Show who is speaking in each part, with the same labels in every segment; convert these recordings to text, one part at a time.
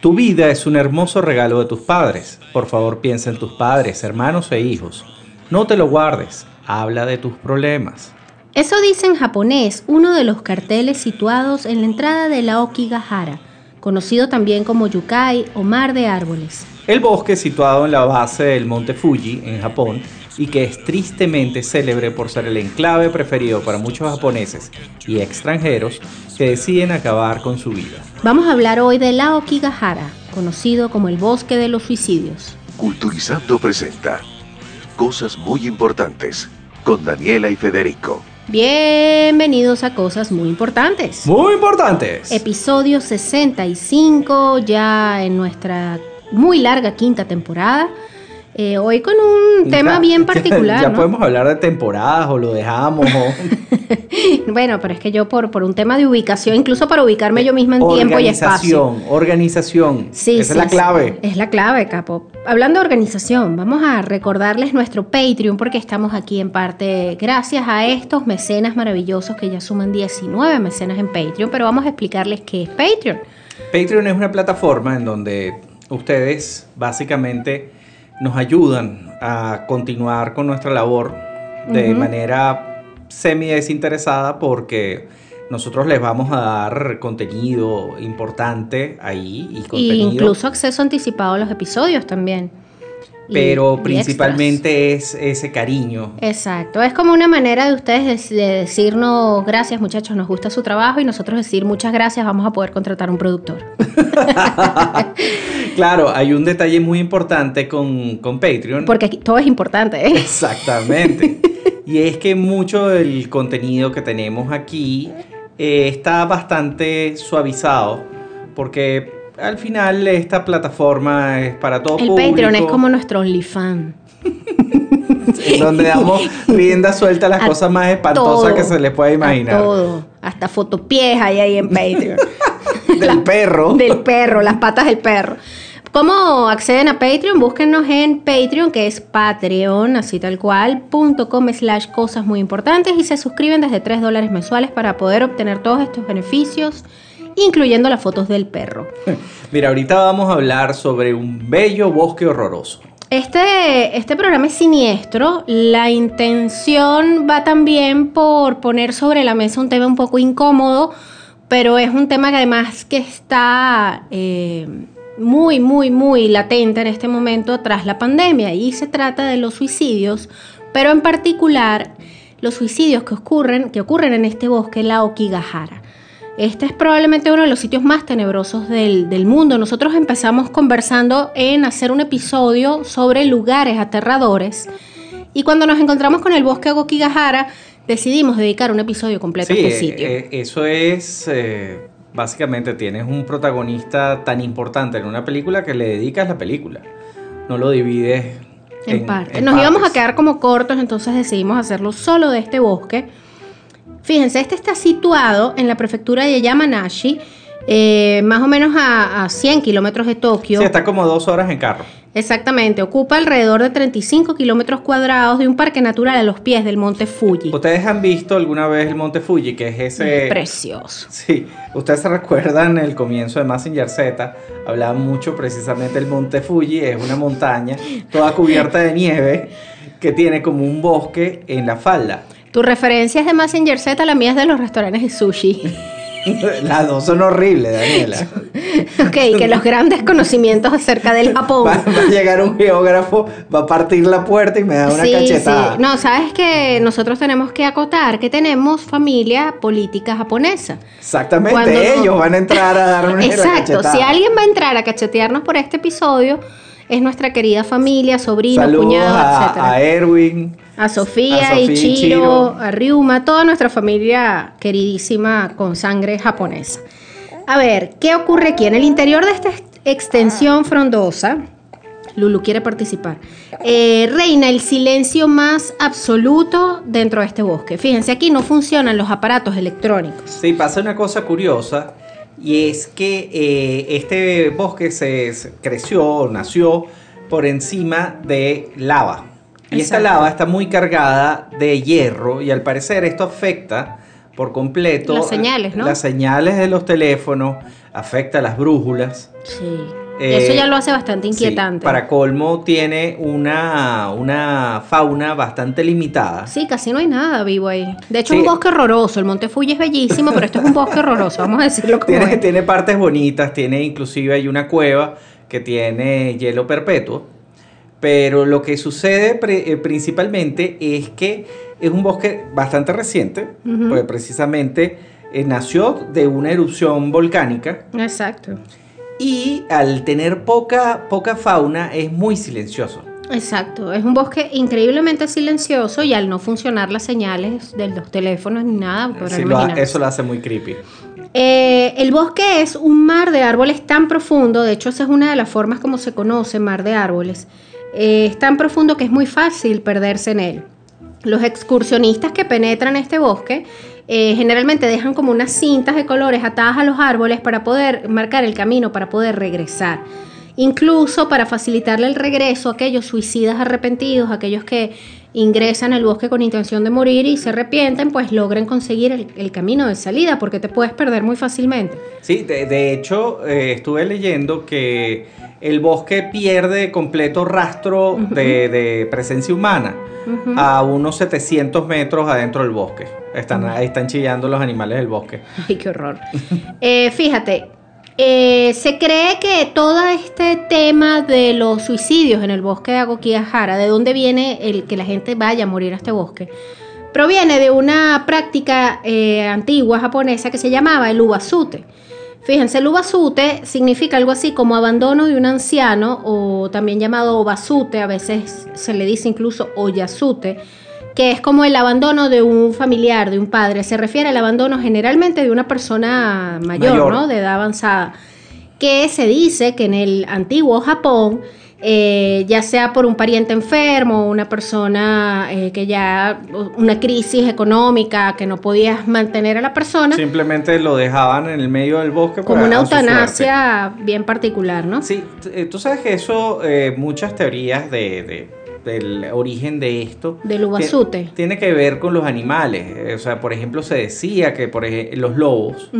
Speaker 1: Tu vida es un hermoso regalo de tus padres. Por favor, piensa en tus padres, hermanos e hijos. No te lo guardes. Habla de tus problemas.
Speaker 2: Eso dice en japonés uno de los carteles situados en la entrada de la Okigahara, conocido también como Yukai o Mar de Árboles.
Speaker 1: El bosque situado en la base del monte Fuji, en Japón, y que es tristemente célebre por ser el enclave preferido para muchos japoneses y extranjeros que deciden acabar con su vida.
Speaker 2: Vamos a hablar hoy de la Okigahara, conocido como el bosque de los suicidios.
Speaker 3: Culturizando presenta Cosas muy importantes con Daniela y Federico.
Speaker 2: Bienvenidos a Cosas Muy Importantes.
Speaker 1: Muy importantes.
Speaker 2: Episodio 65, ya en nuestra muy larga quinta temporada. Eh, hoy con un tema bien particular.
Speaker 1: ya
Speaker 2: ¿no?
Speaker 1: podemos hablar de temporadas o lo dejamos. o-
Speaker 2: bueno, pero es que yo por, por un tema de ubicación, incluso para ubicarme yo misma en tiempo y espacio.
Speaker 1: Organización, organización.
Speaker 2: Sí,
Speaker 1: Esa
Speaker 2: sí,
Speaker 1: es la
Speaker 2: sí.
Speaker 1: clave.
Speaker 2: Es la clave, capo. Hablando de organización, vamos a recordarles nuestro Patreon porque estamos aquí en parte gracias a estos mecenas maravillosos que ya suman 19 mecenas en Patreon, pero vamos a explicarles qué es Patreon.
Speaker 1: Patreon es una plataforma en donde ustedes básicamente nos ayudan a continuar con nuestra labor de manera semi desinteresada porque nosotros les vamos a dar contenido importante ahí y
Speaker 2: Y
Speaker 1: contenido
Speaker 2: incluso acceso anticipado a los episodios también.
Speaker 1: Pero
Speaker 2: y
Speaker 1: principalmente es ese cariño
Speaker 2: Exacto, es como una manera de ustedes de, de decirnos gracias muchachos, nos gusta su trabajo y nosotros decir muchas gracias, vamos a poder contratar un productor.
Speaker 1: claro hay un detalle muy importante con, con Patreon
Speaker 2: Porque aquí todo es importante, ¿eh?
Speaker 1: Exactamente. y es que mucho del contenido que tenemos aquí eh, está bastante suavizado porque al final esta plataforma es para todo
Speaker 2: El
Speaker 1: público.
Speaker 2: Patreon es como nuestro OnlyFans.
Speaker 1: en donde damos rienda suelta a las
Speaker 2: A
Speaker 1: cosas más espantosas
Speaker 2: todo,
Speaker 1: que se les puede
Speaker 2: A
Speaker 1: imaginar.
Speaker 2: todo, hasta fotopies hay ahí en Patreon.
Speaker 1: Del perro.
Speaker 2: del perro, las patas del perro. ¿Cómo acceden a Patreon? Búsquenos en Patreon, que es Patreon, así tal cual, punto com slash cosas muy importantes y se suscriben desde 3 dólares mensuales para poder obtener todos estos beneficios, incluyendo las fotos del perro.
Speaker 1: Mira, ahorita vamos a hablar sobre un bello bosque horroroso.
Speaker 2: Este, este programa es siniestro. La intención va también por poner sobre la mesa un tema un poco incómodo, pero es un tema que además que está eh, muy, muy, muy latente en este momento tras la pandemia y se trata de los suicidios, pero en particular los suicidios que ocurren, que ocurren en este bosque, la Okigahara. Este es probablemente uno de los sitios más tenebrosos del, del mundo. Nosotros empezamos conversando en hacer un episodio sobre lugares aterradores y cuando nos encontramos con el bosque Okigahara decidimos dedicar un episodio completo
Speaker 1: Sí,
Speaker 2: a este
Speaker 1: eh,
Speaker 2: sitio.
Speaker 1: eh, eso es, eh, básicamente tienes un protagonista tan importante en una película que le dedicas la película. No lo divides
Speaker 2: en, parte.
Speaker 1: en
Speaker 2: Nos íbamos a
Speaker 1: partes.
Speaker 2: quedar como cortos, entonces decidimos hacerlo solo de este bosque. Fíjense, este está situado en la prefectura de Yamanashi, eh, más o menos a, a 100 kilómetros de Tokio.
Speaker 1: Sí, está como dos horas en carro.
Speaker 2: Exactamente, ocupa alrededor de 35 kilómetros cuadrados de un parque natural a los pies del monte Fuji.
Speaker 1: ¿Ustedes han visto alguna vez el Monte Fuji, que es ese...
Speaker 2: Precioso.
Speaker 1: Sí, ustedes se recuerdan el comienzo de Massinger Z, hablaba mucho precisamente del Monte Fuji, es una montaña toda cubierta de nieve que tiene como un bosque en la falda.
Speaker 2: Tu referencia es de Messenger Z, la mía es de los restaurantes de sushi.
Speaker 1: Las dos son horribles, Daniela.
Speaker 2: ok, que los grandes conocimientos acerca del Japón.
Speaker 1: Va, va a llegar un geógrafo, va a partir la puerta y me da una
Speaker 2: sí,
Speaker 1: cachetada.
Speaker 2: sí. No, sabes que nosotros tenemos que acotar que tenemos familia política japonesa.
Speaker 1: Exactamente,
Speaker 2: Cuando-
Speaker 1: ellos van a entrar a darme la
Speaker 2: Exacto,
Speaker 1: cachetada.
Speaker 2: si alguien va a entrar a cachetearnos por este episodio, es nuestra querida familia, sobrino,
Speaker 1: Saludos
Speaker 2: cuñado,
Speaker 1: a,
Speaker 2: etcétera.
Speaker 1: a Erwin.
Speaker 2: A Sofía,
Speaker 1: A Sofía y
Speaker 2: Chiro,
Speaker 1: Chiro.
Speaker 2: a Ryuma, toda nuestra familia queridísima con sangre japonesa. A ver, ¿qué ocurre aquí? En el interior de este extensión frondosa. Lulu quiere participar. Eh, reina el silencio más absoluto dentro de este bosque. Fíjense, aquí no funcionan los aparatos electrónicos.
Speaker 1: Sí, pasa una cosa curiosa y es que eh, este bosque se, se creció, nació por encima de lava. Y esta lava está muy cargada de hierro y al parecer esto afecta por completo
Speaker 2: Las señales, ¿no?
Speaker 1: Las señales de los teléfonos, afecta las brújulas.
Speaker 2: Sí.
Speaker 1: Eh,
Speaker 2: Eso ya lo hace bastante
Speaker 1: Sí,
Speaker 2: inquietante.
Speaker 1: para colmo tiene una, una fauna bastante limitada.
Speaker 2: Sí, casi no hay nada vivo ahí. De hecho,
Speaker 1: Sí.
Speaker 2: un bosque horroroso. El Monte Fuji es bellísimo, pero esto es un bosque horroroso. Vamos a decirlo como
Speaker 1: Tiene,
Speaker 2: es.
Speaker 1: tiene partes bonitas, tiene inclusive hay una cueva que tiene hielo perpetuo, pero lo que sucede eh, principalmente es que es un bosque bastante reciente,
Speaker 2: Ujú.
Speaker 1: pues precisamente eh, nació de una erupción volcánica
Speaker 2: Exacto.
Speaker 1: y al tener poca, poca fauna es muy silencioso.
Speaker 2: Exacto. Es un bosque increíblemente silencioso y al no funcionar las señales de los teléfonos ni nada,
Speaker 1: Sí, lo ha- eso lo hace muy creepy.
Speaker 2: Eh, el bosque es un mar de árboles tan profundo, de hecho esa es una de las formas como se conoce mar de árboles, Eh, es tan profundo que es muy fácil perderse en él. Los excursionistas que penetran este bosque eh, generalmente dejan como unas cintas de colores atadas a los árboles para poder marcar el camino, para poder regresar. Incluso para facilitarle el regreso a aquellos suicidas arrepentidos, aquellos que ingresan al bosque con intención de morir y se arrepienten, pues logren conseguir el, el camino de salida, porque te puedes perder muy fácilmente.
Speaker 1: Sí, de, de hecho, eh, estuve leyendo que el bosque pierde completo rastro de, de presencia humana a unos 700 metros adentro del bosque. Están, ahí están chillando los animales del bosque.
Speaker 2: Ay, qué horror. Eh, fíjate, eh, se cree que todo este tema de los suicidios en el bosque de Agokiahara, de dónde viene el que la gente vaya a morir a este bosque, proviene de una práctica eh, antigua japonesa que se llamaba el ubasute. Fíjense, el ubasute significa algo así como abandono de un anciano o también llamado obasute, a veces se le dice incluso oyasute, que es como el abandono de un familiar, de un padre. Se refiere al abandono generalmente de una persona mayor,
Speaker 1: Mayor.
Speaker 2: ¿no? De edad avanzada. Que se dice que en el antiguo Japón, eh, ya sea por un pariente enfermo, una persona eh, que ya, una crisis económica, que no podías mantener a la persona,
Speaker 1: Simplemente lo dejaban en el medio del bosque
Speaker 2: como una eutanasia bien particular, ¿no?
Speaker 1: Sí, eh, tú sabes que eso, eh, muchas teorías de, de- del origen de esto.
Speaker 2: Del ubasute.
Speaker 1: Tiene que ver con los animales. Eh, O sea, por ejemplo, se decía que por ej- los lobos,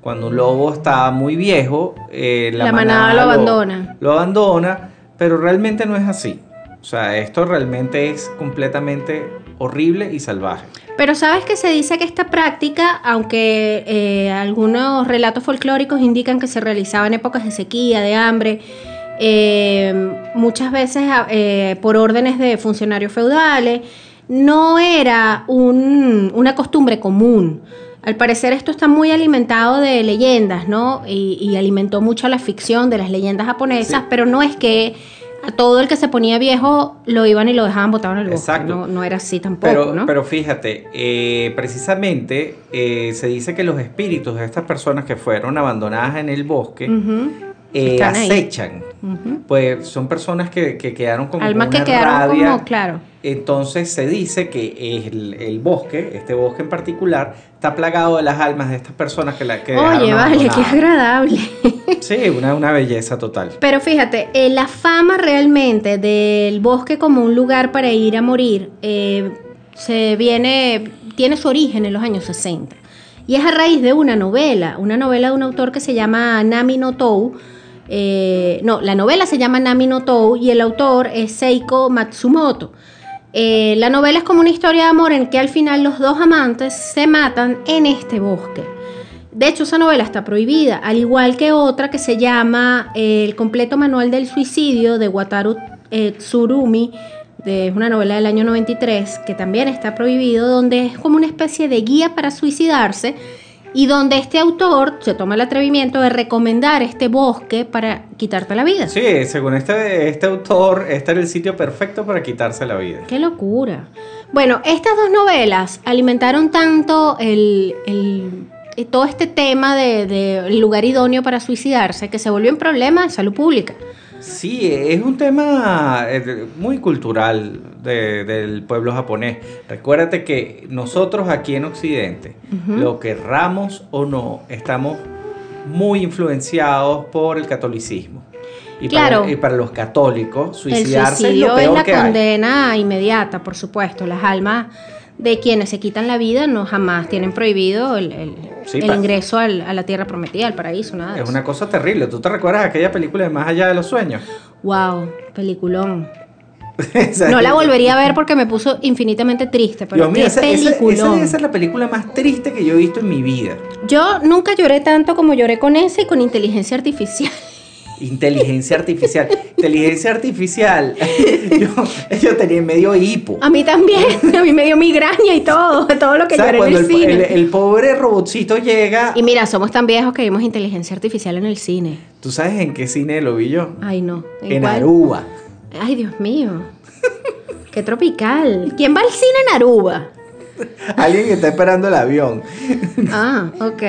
Speaker 1: cuando un lobo está muy viejo, eh, la,
Speaker 2: La manada lo abandona.
Speaker 1: Lo abandona, pero realmente no es así. O sea, esto realmente es completamente horrible y salvaje.
Speaker 2: Pero sabes que se dice que esta práctica, aunque eh, algunos relatos folclóricos indican que se realizaba en épocas de sequía, de hambre, eh, muchas veces a- eh, por órdenes de funcionarios feudales, no era un- una costumbre común. Al parecer esto está muy alimentado de leyendas, ¿no? Y, y alimentó mucho la ficción de las leyendas japonesas,
Speaker 1: Sí.
Speaker 2: pero no es que a todo el que se ponía viejo lo iban y lo dejaban botado en el bosque.
Speaker 1: Exacto.
Speaker 2: No, no era así tampoco,
Speaker 1: Pero,
Speaker 2: ¿no?
Speaker 1: pero fíjate, eh, precisamente eh, se dice que los espíritus de estas personas que fueron abandonadas en el bosque. Eh, acechan.
Speaker 2: Ujú.
Speaker 1: Pues son personas que, que quedaron como
Speaker 2: Almas que quedaron
Speaker 1: rabia.
Speaker 2: como, claro.
Speaker 1: Entonces se dice que el, el bosque, este bosque en particular, está plagado de las almas de estas personas que la que
Speaker 2: Oye, vale, qué agradable.
Speaker 1: Sí, una, una belleza total.
Speaker 2: Pero fíjate, eh, la fama realmente del bosque como un lugar para ir a morir eh, se viene, tiene su origen en los años 60. Y es a raíz de una novela, una novela de un autor que se llama Nami no Tou. Eh, no, la novela se llama Nami no Tou y el autor es Seiko Matsumoto. Eh, la novela es como una historia de amor en que al final los dos amantes se matan en este bosque. De hecho, esa novela está prohibida, al igual que otra que se llama eh, El completo manual del suicidio de Wataru Tsurumi, de, es una novela del año 93, que también está prohibido, donde es como una especie de guía para suicidarse y donde este autor se toma el atrevimiento de recomendar este bosque para quitarte la vida.
Speaker 1: Sí, según este, este autor, este era el sitio perfecto para quitarse la vida.
Speaker 2: ¡Qué locura! Bueno, estas dos novelas alimentaron tanto el, el eh, todo este tema del de, lugar idóneo para suicidarse, que se volvió un problema de salud pública.
Speaker 1: Sí, es un tema eh, muy cultural del pueblo japonés. Recuérdate que nosotros aquí en Occidente, lo querramos o no, estamos muy influenciados por el catolicismo. Y,
Speaker 2: claro,
Speaker 1: para, y para los católicos, suicidarse
Speaker 2: el
Speaker 1: es lo peor
Speaker 2: es la
Speaker 1: que
Speaker 2: condena inmediata, por supuesto. Las almas de quienes se quitan la vida no jamás tienen prohibido el, el, ingreso al, a la tierra prometida, al paraíso, nada.
Speaker 1: Es una cosa terrible. ¿Tú te recuerdas aquella película de Más allá de los sueños?
Speaker 2: Wow, peliculón. no la volvería a ver porque me puso infinitamente triste, pero qué esa, peliculón.
Speaker 1: Esa, esa, es la película más triste que yo he visto en mi vida.
Speaker 2: Yo nunca lloré tanto como lloré con esa y con inteligencia artificial.
Speaker 1: Inteligencia artificial. Inteligencia artificial. Yo, yo, tenía medio hipo.
Speaker 2: A mí también. A mí me dio migraña y todo. Todo lo que lloré en el,
Speaker 1: el
Speaker 2: cine.
Speaker 1: El, pobre robotcito llega.
Speaker 2: Y mira, somos tan viejos que vimos inteligencia artificial en el cine.
Speaker 1: ¿Tú sabes en qué cine lo vi yo?
Speaker 2: Ay, no.
Speaker 1: En, en Aruba.
Speaker 2: Ay, Dios mío. qué tropical. ¿Quién va al cine en Aruba?
Speaker 1: Alguien que está esperando el avión.
Speaker 2: ah, ok.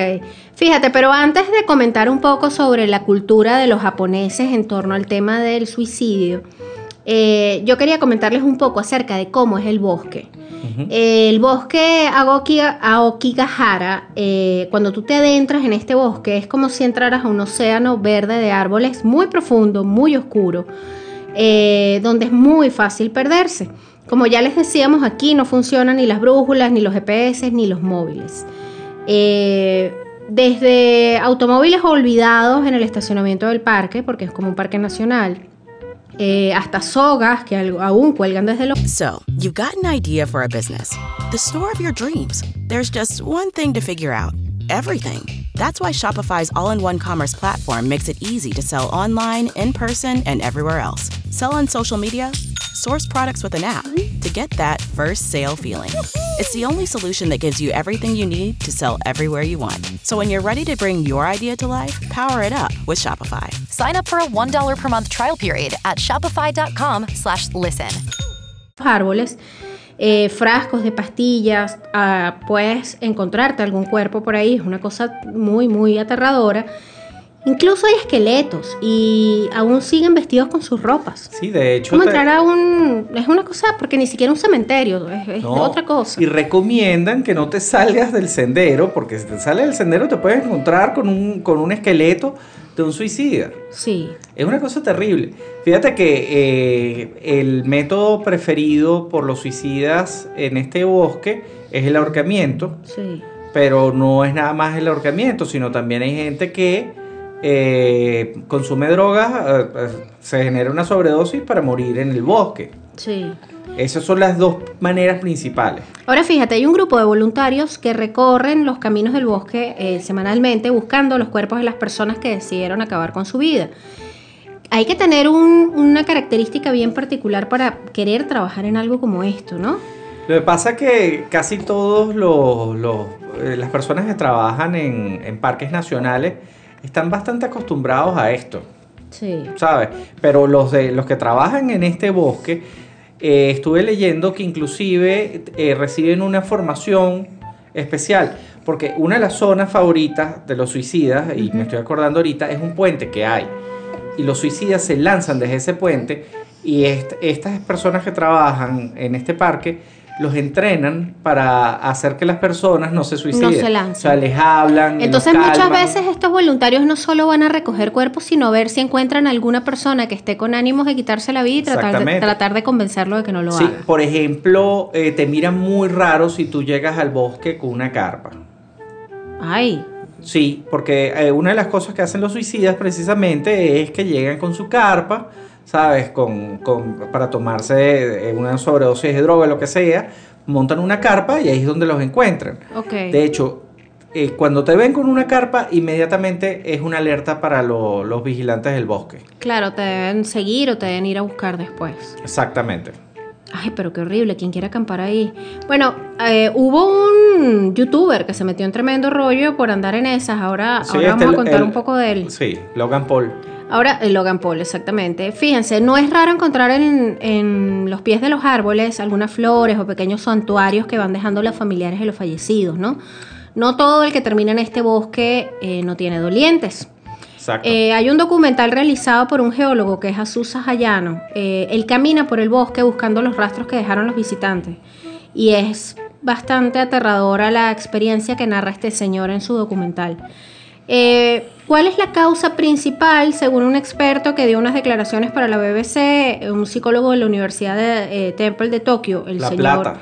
Speaker 2: Fíjate, pero antes de comentar un poco sobre la cultura de los japoneses en torno al tema del suicidio, eh, yo quería comentarles un poco acerca de cómo es el bosque. el bosque Aoki, Aokigahara, eh, cuando tú te adentras en este bosque, es como si entraras a un océano verde de árboles muy profundo, muy oscuro, eh, donde es muy fácil perderse. Como ya les decíamos, aquí no funcionan ni las brújulas, ni los GPS, ni los móviles. Eh, desde automóviles olvidados en el estacionamiento del parque, porque es como un parque nacional, eh, hasta sogas que aún cuelgan desde los...
Speaker 4: So, you've got an idea for a business. The store of your dreams. There's just one thing to figure out. Everything. That's why Shopify's all-in-one commerce platform makes it easy to sell online, in person, and everywhere else. Sell on social media source products with an app to get that first sale feeling. It's the only solution that gives you everything you need to sell everywhere you want. So when you're ready to bring your idea to life, power it up with Shopify.
Speaker 5: Sign up for a $1 per month trial period at shopify.com slash listen.
Speaker 2: Árboles. Eh, frascos de pastillas, uh, puedes encontrarte algún cuerpo por ahí, es una cosa muy, muy aterradora. Incluso hay esqueletos y aún siguen vestidos con sus ropas.
Speaker 1: Sí, de hecho.
Speaker 2: Como entrar a un. Es una cosa, porque ni siquiera un cementerio, es, otra cosa.
Speaker 1: Y recomiendan que no te salgas del sendero, porque si te sales del sendero te puedes encontrar con un, con un esqueleto de un suicida.
Speaker 2: Sí.
Speaker 1: Es una cosa terrible. Fíjate que eh, el método preferido por los suicidas en este bosque es el ahorcamiento.
Speaker 2: Sí.
Speaker 1: Pero no es nada más el ahorcamiento, sino también hay gente que eh, consume drogas, eh, eh, se genera una sobredosis para morir en el bosque.
Speaker 2: Sí.
Speaker 1: Esas son las dos maneras principales.
Speaker 2: Ahora fíjate, hay un grupo de voluntarios que recorren los caminos del bosque semanalmente buscando los cuerpos de las personas que decidieron acabar con su vida. Hay que tener una característica bien particular para querer trabajar en algo como esto, ¿no?
Speaker 1: Lo que pasa es que casi todos los, las personas que trabajan en, en parques nacionales están bastante acostumbrados a esto.
Speaker 2: Sí.
Speaker 1: ¿Sabes? Pero los, de, los que trabajan en este bosque, eh, estuve leyendo que inclusive eh, reciben una formación especial. Porque una de las zonas favoritas de los suicidas, y me estoy acordando ahorita, es un puente que hay. Y los suicidas se lanzan desde ese puente y estas personas que trabajan en este parque los entrenan para hacer que las personas no se suiciden.
Speaker 2: No se lancen.
Speaker 1: O sea, les hablan.
Speaker 2: Entonces muchas veces estos voluntarios no solo van a recoger cuerpos, sino ver si encuentran alguna persona que esté con ánimos de quitarse la vida y tratar de, tratar de convencerlo de que no lo haga. Sí,
Speaker 1: por ejemplo, eh, te miran muy raro si tú llegas al bosque con una carpa.
Speaker 2: Ay.
Speaker 1: Sí, porque eh, una de las cosas que hacen los suicidas precisamente es que llegan con su carpa ¿sabes? Con, para tomarse una sobredosis de droga, lo que sea, montan una carpa y ahí es donde los encuentran. De hecho, eh, cuando te ven con una carpa, inmediatamente es una alerta para los vigilantes del bosque.
Speaker 2: Claro, te deben seguir o te deben ir a buscar después.
Speaker 1: Exactamente.
Speaker 2: Ay, pero qué horrible, ¿quién quiere acampar ahí? Bueno, eh, hubo un youtuber que se metió en tremendo rollo por andar en esas. Ahora, ahora vamos a contar un poco de él.
Speaker 1: Sí, Logan Paul.
Speaker 2: Ahora, el Logan Paul, exactamente. Fíjense, no es raro encontrar en, los pies de los árboles algunas flores o pequeños santuarios que van dejando los familiares de los fallecidos, ¿no? no todo el que termina en este bosque eh, no tiene dolientes.
Speaker 1: Exacto.
Speaker 2: Eh, hay un documental realizado por un geólogo que es Azusa Hayano. Eh, él camina por el bosque buscando los rastros que dejaron los visitantes. Y es bastante aterradora la experiencia que narra este señor en su documental. Eh, ¿Cuál es la causa principal, según un experto que dio unas declaraciones para la BBC, un psicólogo de la Universidad de eh, Temple de Tokio, el
Speaker 1: La
Speaker 2: señor
Speaker 1: plata.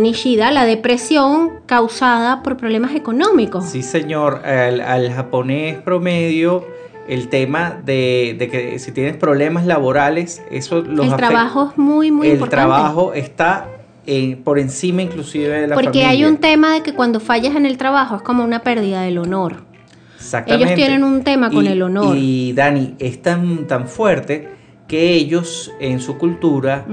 Speaker 2: Nishida, la depresión causada por problemas económicos?
Speaker 1: Sí, señor. Al, al japonés promedio, el tema de, de que si tienes problemas laborales, eso los
Speaker 2: el
Speaker 1: afecta.
Speaker 2: trabajo es muy, muy
Speaker 1: el
Speaker 2: importante.
Speaker 1: trabajo está en- por encima inclusive de la
Speaker 2: Porque
Speaker 1: familia.
Speaker 2: hay un tema de que cuando fallas en el trabajo es como una pérdida del honor.
Speaker 1: Exactamente.
Speaker 2: ellos tienen un tema con
Speaker 1: Y-
Speaker 2: el honor.
Speaker 1: Y Dani, es tan, tan fuerte que ellos en su cultura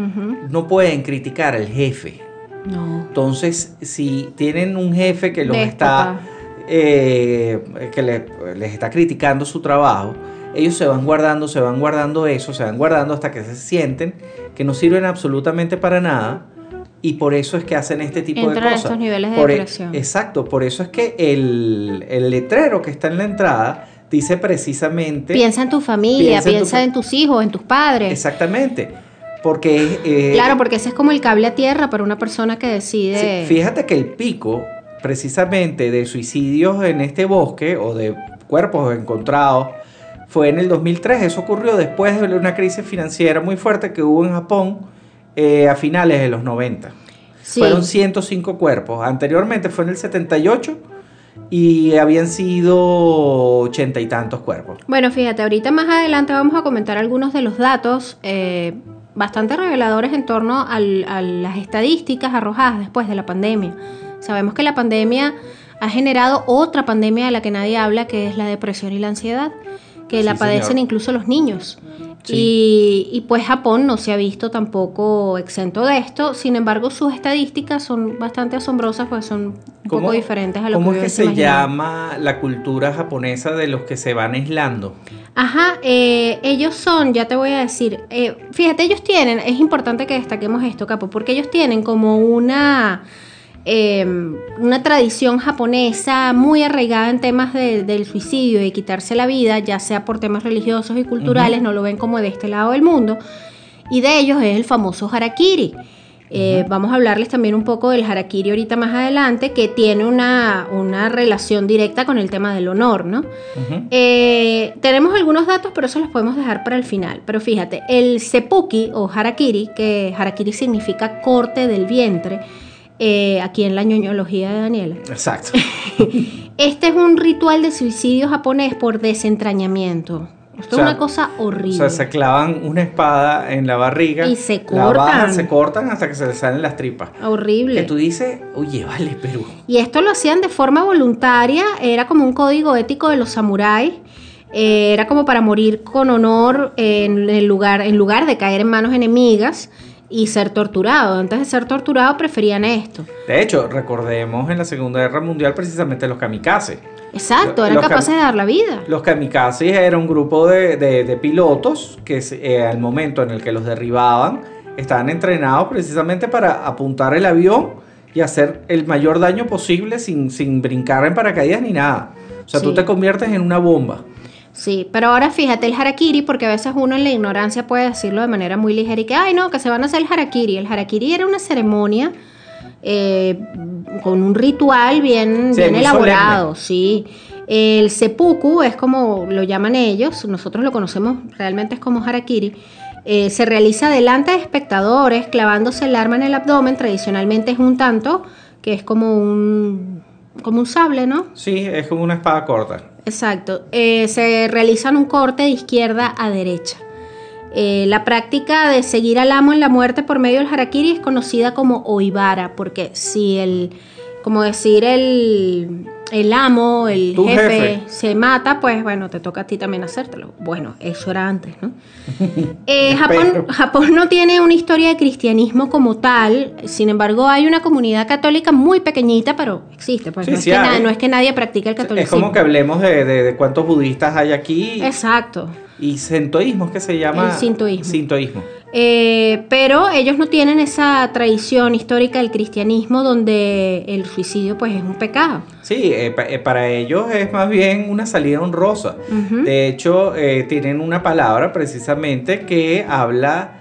Speaker 1: no pueden criticar al jefe.
Speaker 2: No.
Speaker 1: Entonces, si tienen un jefe que los
Speaker 2: Déspota.
Speaker 1: está eh, que le- les está criticando su trabajo, ellos se van guardando, se van guardando eso, se van guardando hasta que se sienten que no sirven absolutamente para nada. Y por eso es que hacen este tipo
Speaker 2: Entran
Speaker 1: de cosas.
Speaker 2: estos niveles de
Speaker 1: Por e-
Speaker 2: depresión.
Speaker 1: exacto, por eso es que el, el letrero que está en la entrada dice precisamente...
Speaker 2: Piensa en tu familia,
Speaker 1: Piensa en
Speaker 2: piensa tus hijos, en tus padres.
Speaker 1: Exactamente. Porque... eh,
Speaker 2: Claro, porque ese es como el cable a tierra para una persona que decide.
Speaker 1: Sí, fíjate que el pico, precisamente, de suicidios en este bosque o de cuerpos encontrados fue en el 2003. Eso ocurrió después de una crisis financiera muy fuerte que hubo en Japón eh, a finales de los 90.
Speaker 2: Sí.
Speaker 1: Fueron 105 cuerpos. Anteriormente fue en el 78 y habían sido ochenta y tantos cuerpos.
Speaker 2: Bueno, fíjate, ahorita más adelante vamos a comentar algunos de los datos eh, bastante reveladores en torno al- a las estadísticas arrojadas después de la pandemia. Sabemos que la pandemia ha generado otra pandemia de la que nadie habla, que es la depresión y la ansiedad, que la padecen
Speaker 1: señor.
Speaker 2: incluso los niños.
Speaker 1: Sí.
Speaker 2: Y, y pues Japón no se ha visto tampoco exento de esto, sin embargo sus estadísticas son bastante asombrosas, pues son un poco diferentes a lo
Speaker 1: cómo
Speaker 2: que
Speaker 1: es que se
Speaker 2: imaginado.
Speaker 1: llama la cultura japonesa de los que se van aislando?
Speaker 2: Ajá, eh, ellos son, ya te voy a decir, eh, fíjate, ellos tienen, es importante que destaquemos esto, Capo, porque ellos tienen como una, eh, una tradición japonesa muy arraigada en temas de- del suicidio y de quitarse la vida, ya sea por temas religiosos y culturales, no lo ven como de este lado del mundo, y de ellos es el famoso harakiri. Eh, Vamos a hablarles también un poco del harakiri ahorita más adelante, que tiene una, una relación directa con el tema del honor, ¿no? Eh, tenemos algunos datos, pero eso los podemos dejar para el final. Pero fíjate, el seppuku o harakiri, que harakiri significa corte del vientre, eh, aquí en la ñoñología de Daniela.
Speaker 1: Exacto.
Speaker 2: Este es un ritual de suicidio japonés por desentrañamiento. Esto
Speaker 1: O sea,
Speaker 2: es una cosa
Speaker 1: O
Speaker 2: horrible.
Speaker 1: sea, se clavan una espada en la barriga.
Speaker 2: Y se
Speaker 1: la bajan,
Speaker 2: cortan.
Speaker 1: se cortan hasta que se les salen las tripas.
Speaker 2: horrible.
Speaker 1: Que tú dices, oye, vale, pero.
Speaker 2: Y esto lo hacían de forma voluntaria, era como un código ético de los samuráis. eh, era como para morir con honor en, el lugar, en lugar de caer en manos enemigas y ser torturado. Antes de ser torturado preferían esto.
Speaker 1: De hecho, recordemos en la Segunda Guerra Mundial precisamente los kamikazes.
Speaker 2: Exacto, eran
Speaker 1: los
Speaker 2: capaces de dar la vida.
Speaker 1: Los kamikazes era un grupo de, de- de pilotos que eh, al momento en el que los derribaban estaban entrenados precisamente para apuntar el avión y hacer el mayor daño posible sin, sin brincar en paracaídas ni nada. O sea, tú
Speaker 2: Sí.
Speaker 1: te conviertes en una bomba.
Speaker 2: Sí, pero ahora fíjate el harakiri, porque a veces uno en la ignorancia puede decirlo de manera muy ligera y que, ay, no, que se van a hacer el harakiri. El harakiri era una ceremonia eh, con un ritual bien,
Speaker 1: Sí,
Speaker 2: bien
Speaker 1: muy
Speaker 2: elaborado, sí. El seppuku es como lo llaman ellos, nosotros lo conocemos realmente es como harakiri. Eh, se realiza delante de espectadores, clavándose el arma en el abdomen, tradicionalmente es un tanto, que es como un, como un sable, ¿no?
Speaker 1: Sí, es como una espada corta.
Speaker 2: Exacto. Eh, se realizan un corte de izquierda a derecha. Eh, la práctica de seguir al amo en la muerte por medio del harakiri es conocida como oibara, porque si el, como decir el, el amo, el jefe,
Speaker 1: jefe.
Speaker 2: se mata, pues bueno, te toca a ti también hacértelo. Bueno, eso era antes, ¿no? Eh, Japón. Japón no tiene una historia de cristianismo como tal, sin embargo hay una comunidad católica muy pequeñita, pero existe, pues
Speaker 1: Sí,
Speaker 2: no, es que no es nadie practique el
Speaker 1: Es
Speaker 2: catolicismo.
Speaker 1: como que hablemos de, de- de cuántos budistas hay aquí
Speaker 2: Exacto.
Speaker 1: y sintoísmo, es que se llama.
Speaker 2: El sintoísmo.
Speaker 1: Sintoísmo.
Speaker 2: Eh, pero ellos no tienen esa tradición histórica del cristianismo donde el suicidio pues es un pecado.
Speaker 1: Sí, eh, pa- eh, para ellos es más bien una salida honrosa. De hecho, eh, tienen una palabra precisamente que habla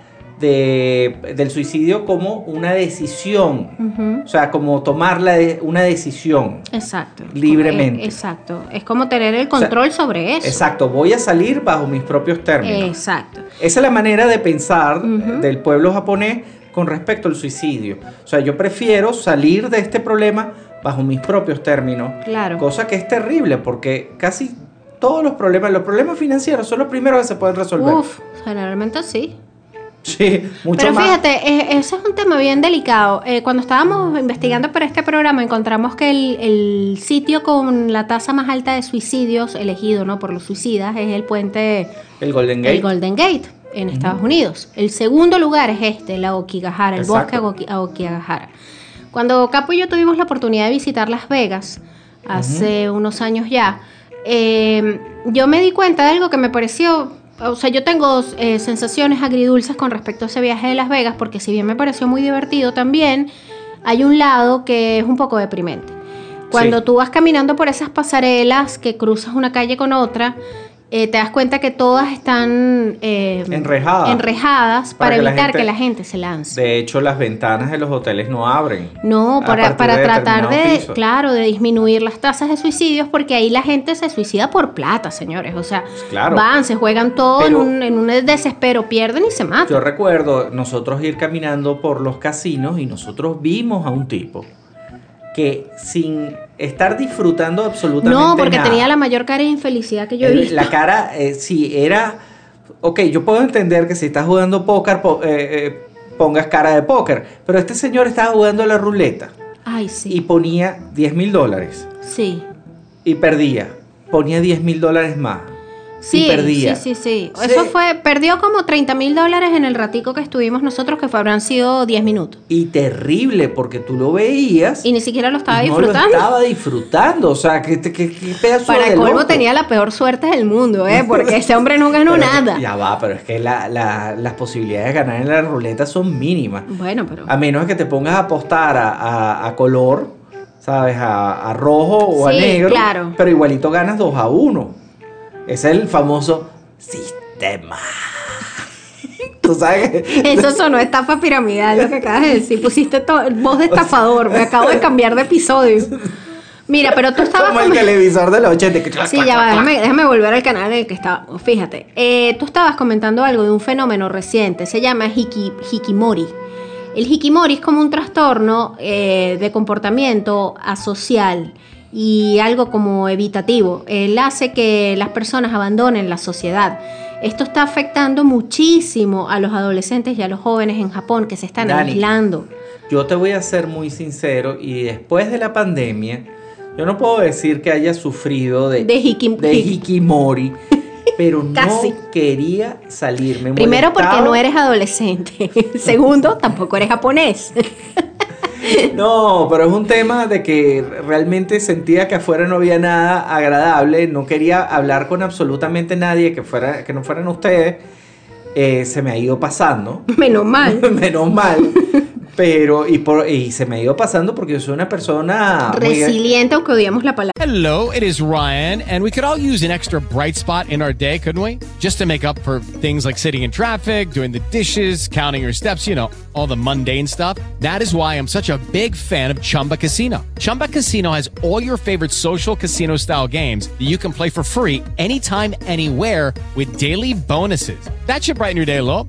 Speaker 1: de, del suicidio como una decisión. O sea, como tomar la de- una decisión.
Speaker 2: Exacto.
Speaker 1: Libremente.
Speaker 2: Eh, exacto. Es como tener el control sobre eso.
Speaker 1: Exacto, voy a salir bajo mis propios términos.
Speaker 2: Exacto.
Speaker 1: Esa es la manera de pensar del pueblo japonés con respecto al suicidio. O sea, yo prefiero salir de este problema bajo mis propios términos.
Speaker 2: Claro.
Speaker 1: Cosa que es terrible porque casi todos los problemas, los problemas financieros son los primeros que se pueden resolver.
Speaker 2: Uf, generalmente sí.
Speaker 1: Sí, mucho
Speaker 2: Pero fíjate, eh, ese es un tema bien delicado. Eh, cuando estábamos investigando para este programa, encontramos que el, el sitio con la tasa más alta de suicidios elegido ¿no? por los suicidas es el puente
Speaker 1: el Golden Gate.
Speaker 2: el Golden Gate en Estados Unidos. El segundo lugar es este, la Okigahara, el bosque
Speaker 1: Exacto.
Speaker 2: Aoki- Aokigahara. Cuando Capo y yo tuvimos la oportunidad de visitar Las Vegas hace unos años ya, eh, yo me di cuenta de algo que me pareció, o sea, yo tengo eh, sensaciones agridulces con respecto a ese viaje de Las Vegas, porque si bien me pareció muy divertido también, hay un lado que es un poco deprimente. Cuando
Speaker 1: Sí.
Speaker 2: tú vas caminando por esas pasarelas que cruzas una calle con otra, eh, te das cuenta que todas están eh,
Speaker 1: Enrejadas.
Speaker 2: enrejadas para,
Speaker 1: Para que la
Speaker 2: evitar
Speaker 1: gente-
Speaker 2: que la gente se lance.
Speaker 1: De hecho, las ventanas de los hoteles no abren.
Speaker 2: No, para, para
Speaker 1: de
Speaker 2: tratar de, claro, de disminuir las tasas de suicidios, porque ahí la gente se suicida por plata, señores. O sea,
Speaker 1: claro.
Speaker 2: van, se juegan todo en, un, en un desespero, pierden y se matan.
Speaker 1: Yo recuerdo nosotros ir caminando por los casinos y nosotros vimos a un tipo que sin estar disfrutando absolutamente
Speaker 2: no, porque
Speaker 1: nada,
Speaker 2: tenía la mayor cara de infelicidad que yo he visto.
Speaker 1: La cara, eh, sí, era. Ok, yo puedo entender que si estás jugando póker, po- eh, eh, pongas cara de póker. Pero este señor estaba jugando la ruleta
Speaker 2: Ay, sí.
Speaker 1: y ponía 10 mil dólares
Speaker 2: sí.
Speaker 1: y perdía. Ponía 10 mil dólares más.
Speaker 2: Sí,
Speaker 1: y perdía.
Speaker 2: sí, sí, sí.
Speaker 1: Sí.
Speaker 2: Eso fue, perdió como 30 mil dólares en el ratico que estuvimos nosotros, que fue, habrán sido 10 minutos.
Speaker 1: Y terrible, porque tú lo veías.
Speaker 2: Y ni siquiera lo estaba
Speaker 1: y no
Speaker 2: disfrutando.
Speaker 1: lo estaba disfrutando. O sea, que, que, que pedazo
Speaker 2: Para
Speaker 1: de
Speaker 2: colmo
Speaker 1: loco.
Speaker 2: tenía la peor suerte del mundo, ¿eh? Porque ese hombre no ganó
Speaker 1: Pero-
Speaker 2: nada.
Speaker 1: Ya va, pero es que la- la- las posibilidades de ganar en la ruleta son mínimas.
Speaker 2: Bueno, pero...
Speaker 1: A menos que te pongas a apostar a, a- a color, ¿sabes? A, a rojo o a
Speaker 2: Sí,
Speaker 1: negro.
Speaker 2: claro.
Speaker 1: Pero igualito ganas 2 a 1. Es el famoso sistema. Tú sabes.
Speaker 2: Eso sonó estafa piramidal, lo que acabas de decir. Pusiste voz de estafador. Me acabo de cambiar de episodio. Mira, pero tú estabas...
Speaker 1: Como el televisor de los 80. que-
Speaker 2: Sí, ya va, déjame, déjame volver al canal en el que estaba. Fíjate, eh, tú estabas comentando algo de un fenómeno reciente, se llama hiki- hikimori. El hikimori es como un trastorno eh, de comportamiento asocial y algo como evitativo. Él hace que las personas abandonen la sociedad. Esto está afectando muchísimo a los adolescentes y a los jóvenes en Japón que se están
Speaker 1: Dani.
Speaker 2: aislando.
Speaker 1: Yo te voy a ser muy sincero y después de la pandemia, yo no puedo decir que haya sufrido de,
Speaker 2: De hiki-
Speaker 1: de hikimori, pero
Speaker 2: Casi.
Speaker 1: no quería salir. Me
Speaker 2: Primero porque no eres adolescente. Segundo, tampoco eres japonés.
Speaker 1: No, pero es un tema de que realmente sentía que afuera no había nada agradable, no quería hablar con absolutamente nadie que, fuera, que no fueran ustedes. Eh, se me ha ido pasando,
Speaker 2: Menos mal.
Speaker 1: menos mal, pero y, por, y se me ha ido pasando porque yo soy una persona
Speaker 2: Resiliente, aunque odiamos la palabra.
Speaker 6: Hello, it is Ryan, and we could all use an extra bright spot in our day, couldn't we? Just to make up for things like sitting in traffic, doing the dishes, counting your steps, you know, all the mundane stuff. That is why I'm such a big fan of Chumba Casino. Chumba Casino has all your favorite social casino style games that you can play for free anytime, anywhere with daily bonuses. That should brighten your day a little.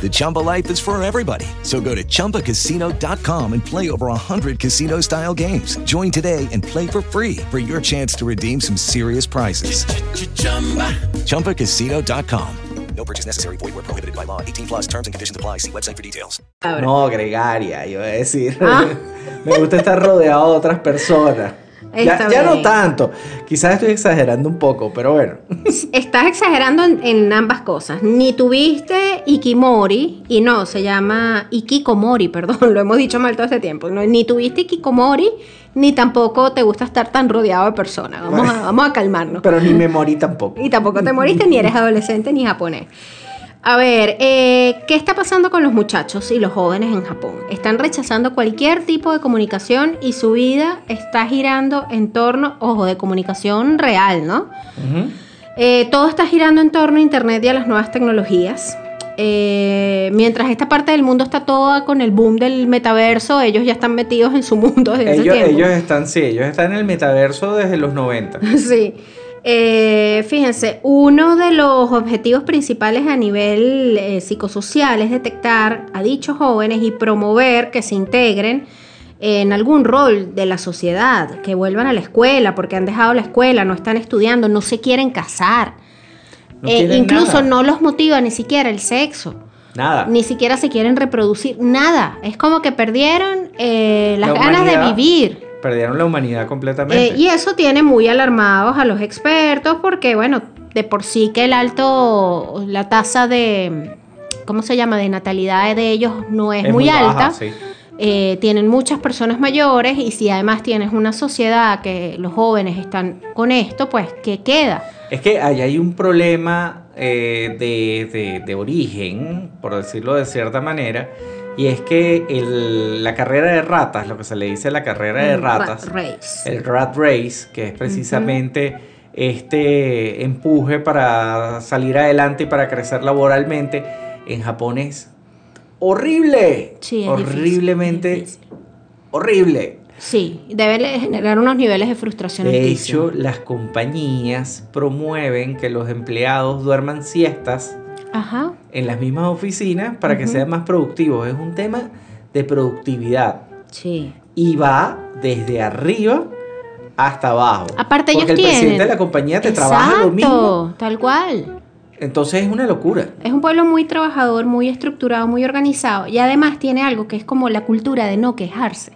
Speaker 7: The Chumba life is for everybody. So go to ChumbaCasino.com and play over 100 casino-style games. Join today and play for free for your chance to redeem some serious prizes. ChumbaCasino.com.
Speaker 8: No purchase necessary. Void were prohibited by law. 18 plus terms and conditions apply. See website for details.
Speaker 1: No, gregaria, iba a decir.
Speaker 2: Ah.
Speaker 1: me gusta estar rodeado de otras personas. Ya, no tanto. Quizás estoy exagerando un poco, pero bueno.
Speaker 2: Estás exagerando en, en ambas cosas. Ni tuviste Ikimori, y no, se llama Ikikomori, perdón, lo hemos dicho mal todo este tiempo. No, ni tuviste Ikikomori, ni tampoco te gusta estar tan rodeado de personas. Vamos a, vamos a calmarnos.
Speaker 1: Pero ni me morí tampoco.
Speaker 2: Y tampoco te moriste, ni eres adolescente, ni japonés. A ver, eh, ¿qué está pasando con los muchachos y los jóvenes en Japón? Están rechazando cualquier tipo de comunicación y su vida está girando en torno, ojo, de comunicación real, ¿no? Eh, todo está girando en torno a Internet y a las nuevas tecnologías. Eh, mientras esta parte del mundo está toda con el boom del metaverso, ellos ya están metidos en su mundo desde
Speaker 1: Ellos,
Speaker 2: tiempo.
Speaker 1: ellos están, sí, ellos están en el metaverso desde los 90.
Speaker 2: Sí. Eh, fíjense, uno de los objetivos principales a nivel eh, psicosocial es detectar a dichos jóvenes y promover que se integren en algún rol de la sociedad, que vuelvan a la escuela porque han dejado la escuela, no están estudiando, no se quieren casar.
Speaker 1: No
Speaker 2: Eh, incluso
Speaker 1: nada.
Speaker 2: no los motiva ni siquiera el sexo.
Speaker 1: Nada.
Speaker 2: Ni siquiera se quieren reproducir, nada. Es como que perdieron eh, las
Speaker 1: La
Speaker 2: ganas de vivir.
Speaker 1: Perdieron la humanidad completamente.
Speaker 2: Eh, y eso tiene muy alarmados a los expertos porque, bueno, de por sí que el alto, la tasa de, ¿cómo se llama?, de natalidad de ellos no es,
Speaker 1: Es
Speaker 2: muy,
Speaker 1: muy baja,
Speaker 2: alta.
Speaker 1: sí.
Speaker 2: Eh, tienen muchas personas mayores y si además tienes una sociedad que los jóvenes están con esto, pues, ¿qué queda?
Speaker 1: Es que ahí hay un problema eh, de, de- de origen, por decirlo de cierta manera, y es que el- la carrera de ratas, lo que se le dice la carrera de
Speaker 2: rat
Speaker 1: ratas,
Speaker 2: race.
Speaker 1: el rat race, que es precisamente este empuje para salir adelante y para crecer laboralmente, en Japón es horrible,
Speaker 2: Sí, es
Speaker 1: horriblemente
Speaker 2: difícil,
Speaker 1: horrible.
Speaker 2: Sí, debe generar unos niveles de frustración
Speaker 1: De hecho, las compañías promueven que los empleados duerman siestas
Speaker 2: Ajá.
Speaker 1: en las mismas oficinas para que sean más productivos. Es un tema de productividad
Speaker 2: Sí.
Speaker 1: y va desde arriba hasta abajo.
Speaker 2: Aparte
Speaker 1: Porque
Speaker 2: ellos
Speaker 1: el presidente de la compañía te trabaja lo mismo.
Speaker 2: Exacto, tal cual.
Speaker 1: Entonces es una locura.
Speaker 2: Es un pueblo muy trabajador, muy estructurado, muy organizado y además tiene algo que es como la cultura de no quejarse.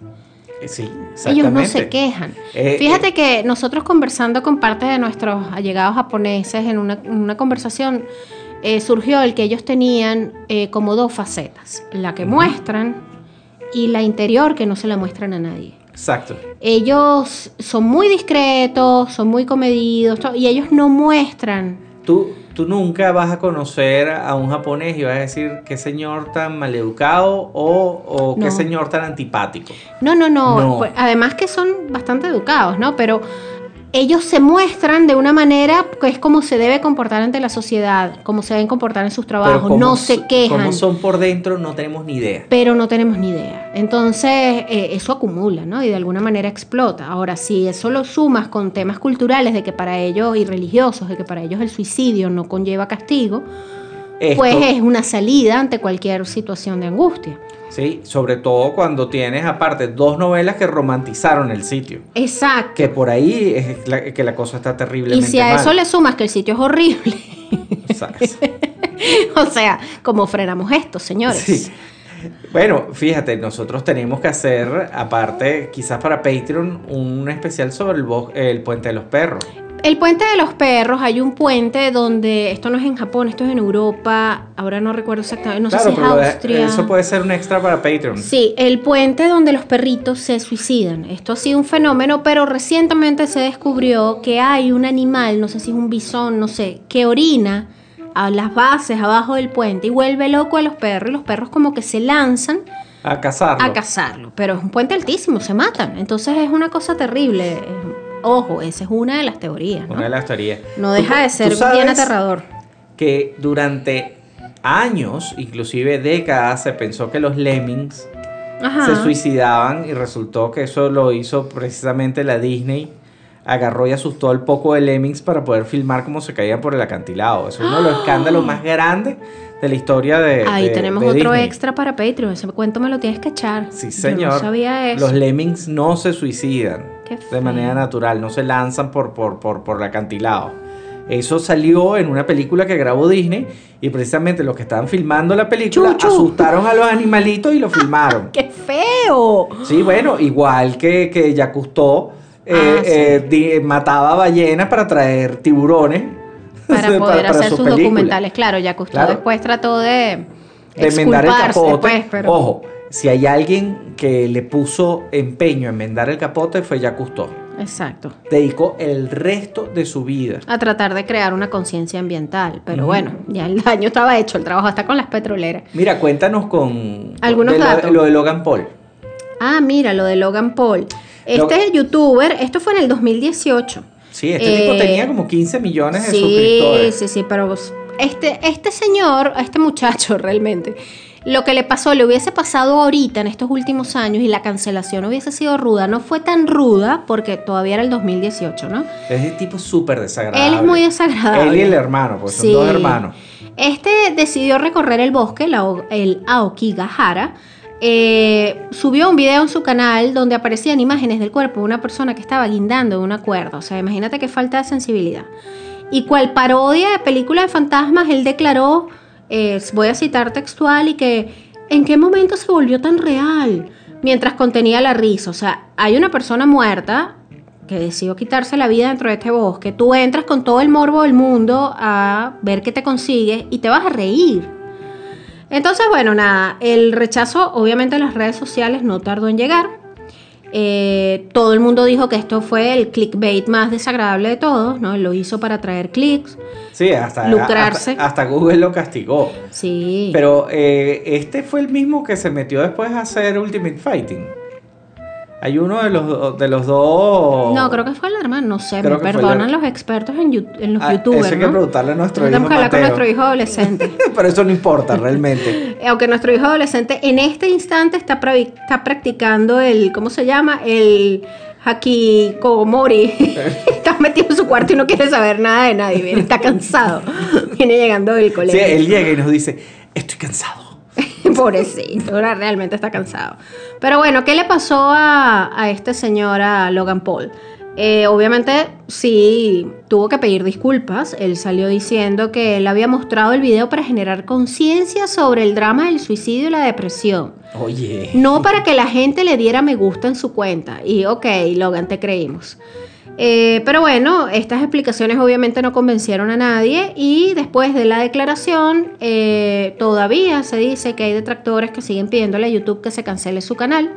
Speaker 1: Eh, Sí,
Speaker 2: Ellos no se quejan.
Speaker 1: Eh,
Speaker 2: Fíjate
Speaker 1: eh,
Speaker 2: que nosotros conversando con parte de nuestros allegados japoneses en una, en una conversación eh, surgió el que ellos tenían eh, como dos facetas, la que muestran y la interior que no se la muestran a nadie.
Speaker 1: Exacto.
Speaker 2: Ellos son muy discretos, son muy comedidos y ellos no muestran
Speaker 1: Tú, tú nunca vas a conocer a un japonés y vas a decir qué señor tan maleducado o, o qué
Speaker 2: No.
Speaker 1: señor tan antipático.
Speaker 2: No, no, no.
Speaker 1: No.
Speaker 2: Pues, Además que son bastante educados, ¿no? Pero ellos se muestran de una manera que es como se debe comportar ante la sociedad, como se deben comportar en sus trabajos.
Speaker 1: cómo
Speaker 2: No se quejan.
Speaker 1: Cómo son por dentro no tenemos ni idea.
Speaker 2: Pero no tenemos ni idea. Entonces, eh, eso acumula, ¿no? Y de alguna manera explota. Ahora, si eso lo sumas con temas culturales de que para ellos, y religiosos, de que para ellos el suicidio no conlleva castigo,
Speaker 1: Esto,
Speaker 2: pues es una salida ante cualquier situación de angustia.
Speaker 1: Sí, sobre todo cuando tienes aparte dos novelas que romantizaron el sitio.
Speaker 2: Exacto.
Speaker 1: Que por ahí es la- que la cosa está
Speaker 2: Y
Speaker 1: terriblemente
Speaker 2: si a
Speaker 1: mal.
Speaker 2: eso le sumas que el sitio es horrible, o sea, ¿cómo frenamos esto, señores?
Speaker 1: Sí. Bueno, fíjate, nosotros tenemos que hacer, aparte, quizás para Patreon, un especial sobre el, el puente de los perros.
Speaker 2: El puente de los perros, hay un puente donde, esto no es en Japón, esto es en Europa, ahora no recuerdo exactamente, no sé si es Austria.
Speaker 1: eso puede ser un extra para Patreon.
Speaker 2: Sí, el puente donde los perritos se suicidan. Esto ha sido un fenómeno, pero recientemente se descubrió que hay un animal, no sé si es un bisón, no sé, que orina a las bases abajo del puente y vuelve loco a los perros y los perros como que se lanzan
Speaker 1: A cazarlo.
Speaker 2: a cazarlo. Pero es un puente altísimo, se matan. Entonces es una cosa terrible. Ojo, esa es una de las teorías. ¿no?
Speaker 1: Una de las teorías.
Speaker 2: No deja de ser bien aterrador.
Speaker 1: Que durante años, inclusive décadas, se pensó que los lemmings
Speaker 2: Ajá.
Speaker 1: se suicidaban y resultó que eso lo hizo precisamente la Disney. Agarró y asustó al poco de lemmings para poder filmar cómo se caían por el acantilado. Es uno de los escándalos más grandes de la historia de.
Speaker 2: Ahí
Speaker 1: de-
Speaker 2: tenemos
Speaker 1: de
Speaker 2: otro
Speaker 1: Disney.
Speaker 2: extra para Patreon. Ese cuento me lo tienes que echar.
Speaker 1: Sí,
Speaker 2: Yo
Speaker 1: señor.
Speaker 2: no sabía eso.
Speaker 1: Los lemmings no se suicidan de manera natural, no se lanzan por, por, por, por el acantilado. Eso salió en una película que grabó Disney y precisamente los que estaban filmando la película
Speaker 2: Chuchu.
Speaker 1: asustaron a los animalitos y lo filmaron.
Speaker 2: ¡Qué feo!
Speaker 1: Sí, bueno, igual que, que Cousteau eh,
Speaker 2: Ah, sí.
Speaker 1: eh, di- mataba ballenas para traer tiburones.
Speaker 2: para poder hacer sus documentales. Claro, ya Cousteau
Speaker 1: Claro.
Speaker 2: después trató de,
Speaker 1: De enmendar el capote.
Speaker 2: pues, pero-
Speaker 1: Ojo, si hay alguien que le puso empeño a enmendar el capote fue Jacques Cousteau.
Speaker 2: Exacto.
Speaker 1: Dedicó el resto de su vida.
Speaker 2: A tratar de crear una conciencia ambiental. Pero bueno, ya el daño estaba hecho, el trabajo está con las petroleras.
Speaker 1: Mira, cuéntanos con
Speaker 2: Algunos
Speaker 1: de lo-
Speaker 2: datos.
Speaker 1: lo de Logan Paul.
Speaker 2: Ah, mira, lo de Logan Paul. Este
Speaker 1: Lo-
Speaker 2: youtuber, esto fue en el 2018.
Speaker 1: Sí, este tipo
Speaker 2: Eh,
Speaker 1: tenía como 15 millones de
Speaker 2: Sí,
Speaker 1: suscriptores.
Speaker 2: sí, sí, pero este, este señor, este muchacho realmente, lo que le pasó, le hubiese pasado ahorita en estos últimos años y la cancelación hubiese sido ruda, no fue tan ruda porque todavía era el 2018, ¿no?
Speaker 1: Es de tipo súper desagradable.
Speaker 2: Él es muy desagradable.
Speaker 1: Él y el hermano, pues son dos hermanos.
Speaker 2: Este decidió recorrer el bosque, la el Aokigahara. eh, subió un video en su canal donde aparecían imágenes del cuerpo de una persona que estaba guindando de una cuerda. O sea, imagínate qué falta de sensibilidad. Y cual parodia de película de fantasmas, él declaró, voy a citar textual, y que ¿en qué momento se volvió tan real? Mientras contenía la risa. O sea, hay una persona muerta que decidió quitarse la vida dentro de este bosque. Tú entras con todo el morbo del mundo a ver qué te consigues y te vas a reír. Entonces, bueno, nada, el rechazo obviamente en las redes sociales no tardó en llegar. Eh, todo el mundo dijo que esto fue el clickbait más desagradable de todos, ¿no? Lo hizo para traer clics.
Speaker 1: Sí, hasta,
Speaker 2: Lucrarse.
Speaker 1: hasta, hasta Google lo castigó.
Speaker 2: Sí.
Speaker 1: Pero eh, este fue el mismo que se metió después a hacer Ultimate Fighting. Hay uno de los, de los dos.
Speaker 2: No, creo que fue el hermano, no sé,
Speaker 1: Creo
Speaker 2: me perdonan los expertos en, you- en los
Speaker 1: Ah,
Speaker 2: youtubers.
Speaker 1: eso hay que preguntarle a nuestro
Speaker 2: Tenemos
Speaker 1: hijo
Speaker 2: que hablar con nuestro hijo adolescente.
Speaker 1: Pero eso no importa realmente.
Speaker 2: Eh, Aunque nuestro hijo adolescente en este instante está, está practicando el, ¿cómo se llama? El Hakikomori. está metido en su cuarto y no quiere saber nada de nadie. Está cansado. Viene llegando del
Speaker 1: Sí,
Speaker 2: colegio.
Speaker 1: él llega y nos dice: Estoy cansado.
Speaker 2: Pobrecito, ahora realmente está cansado. Pero bueno, ¿qué le pasó a, a este señor, a Logan Paul? Eh, obviamente sí tuvo que pedir disculpas. Él salió diciendo que él había mostrado el video para generar conciencia sobre el drama del suicidio y la depresión.
Speaker 1: Oye.
Speaker 2: No para que la gente le diera me gusta en su cuenta. Y ok, Logan, te creímos. Eh, pero bueno, estas explicaciones obviamente no convencieron a nadie y después de la declaración eh, todavía se dice que hay detractores que siguen pidiéndole a YouTube que se cancele su canal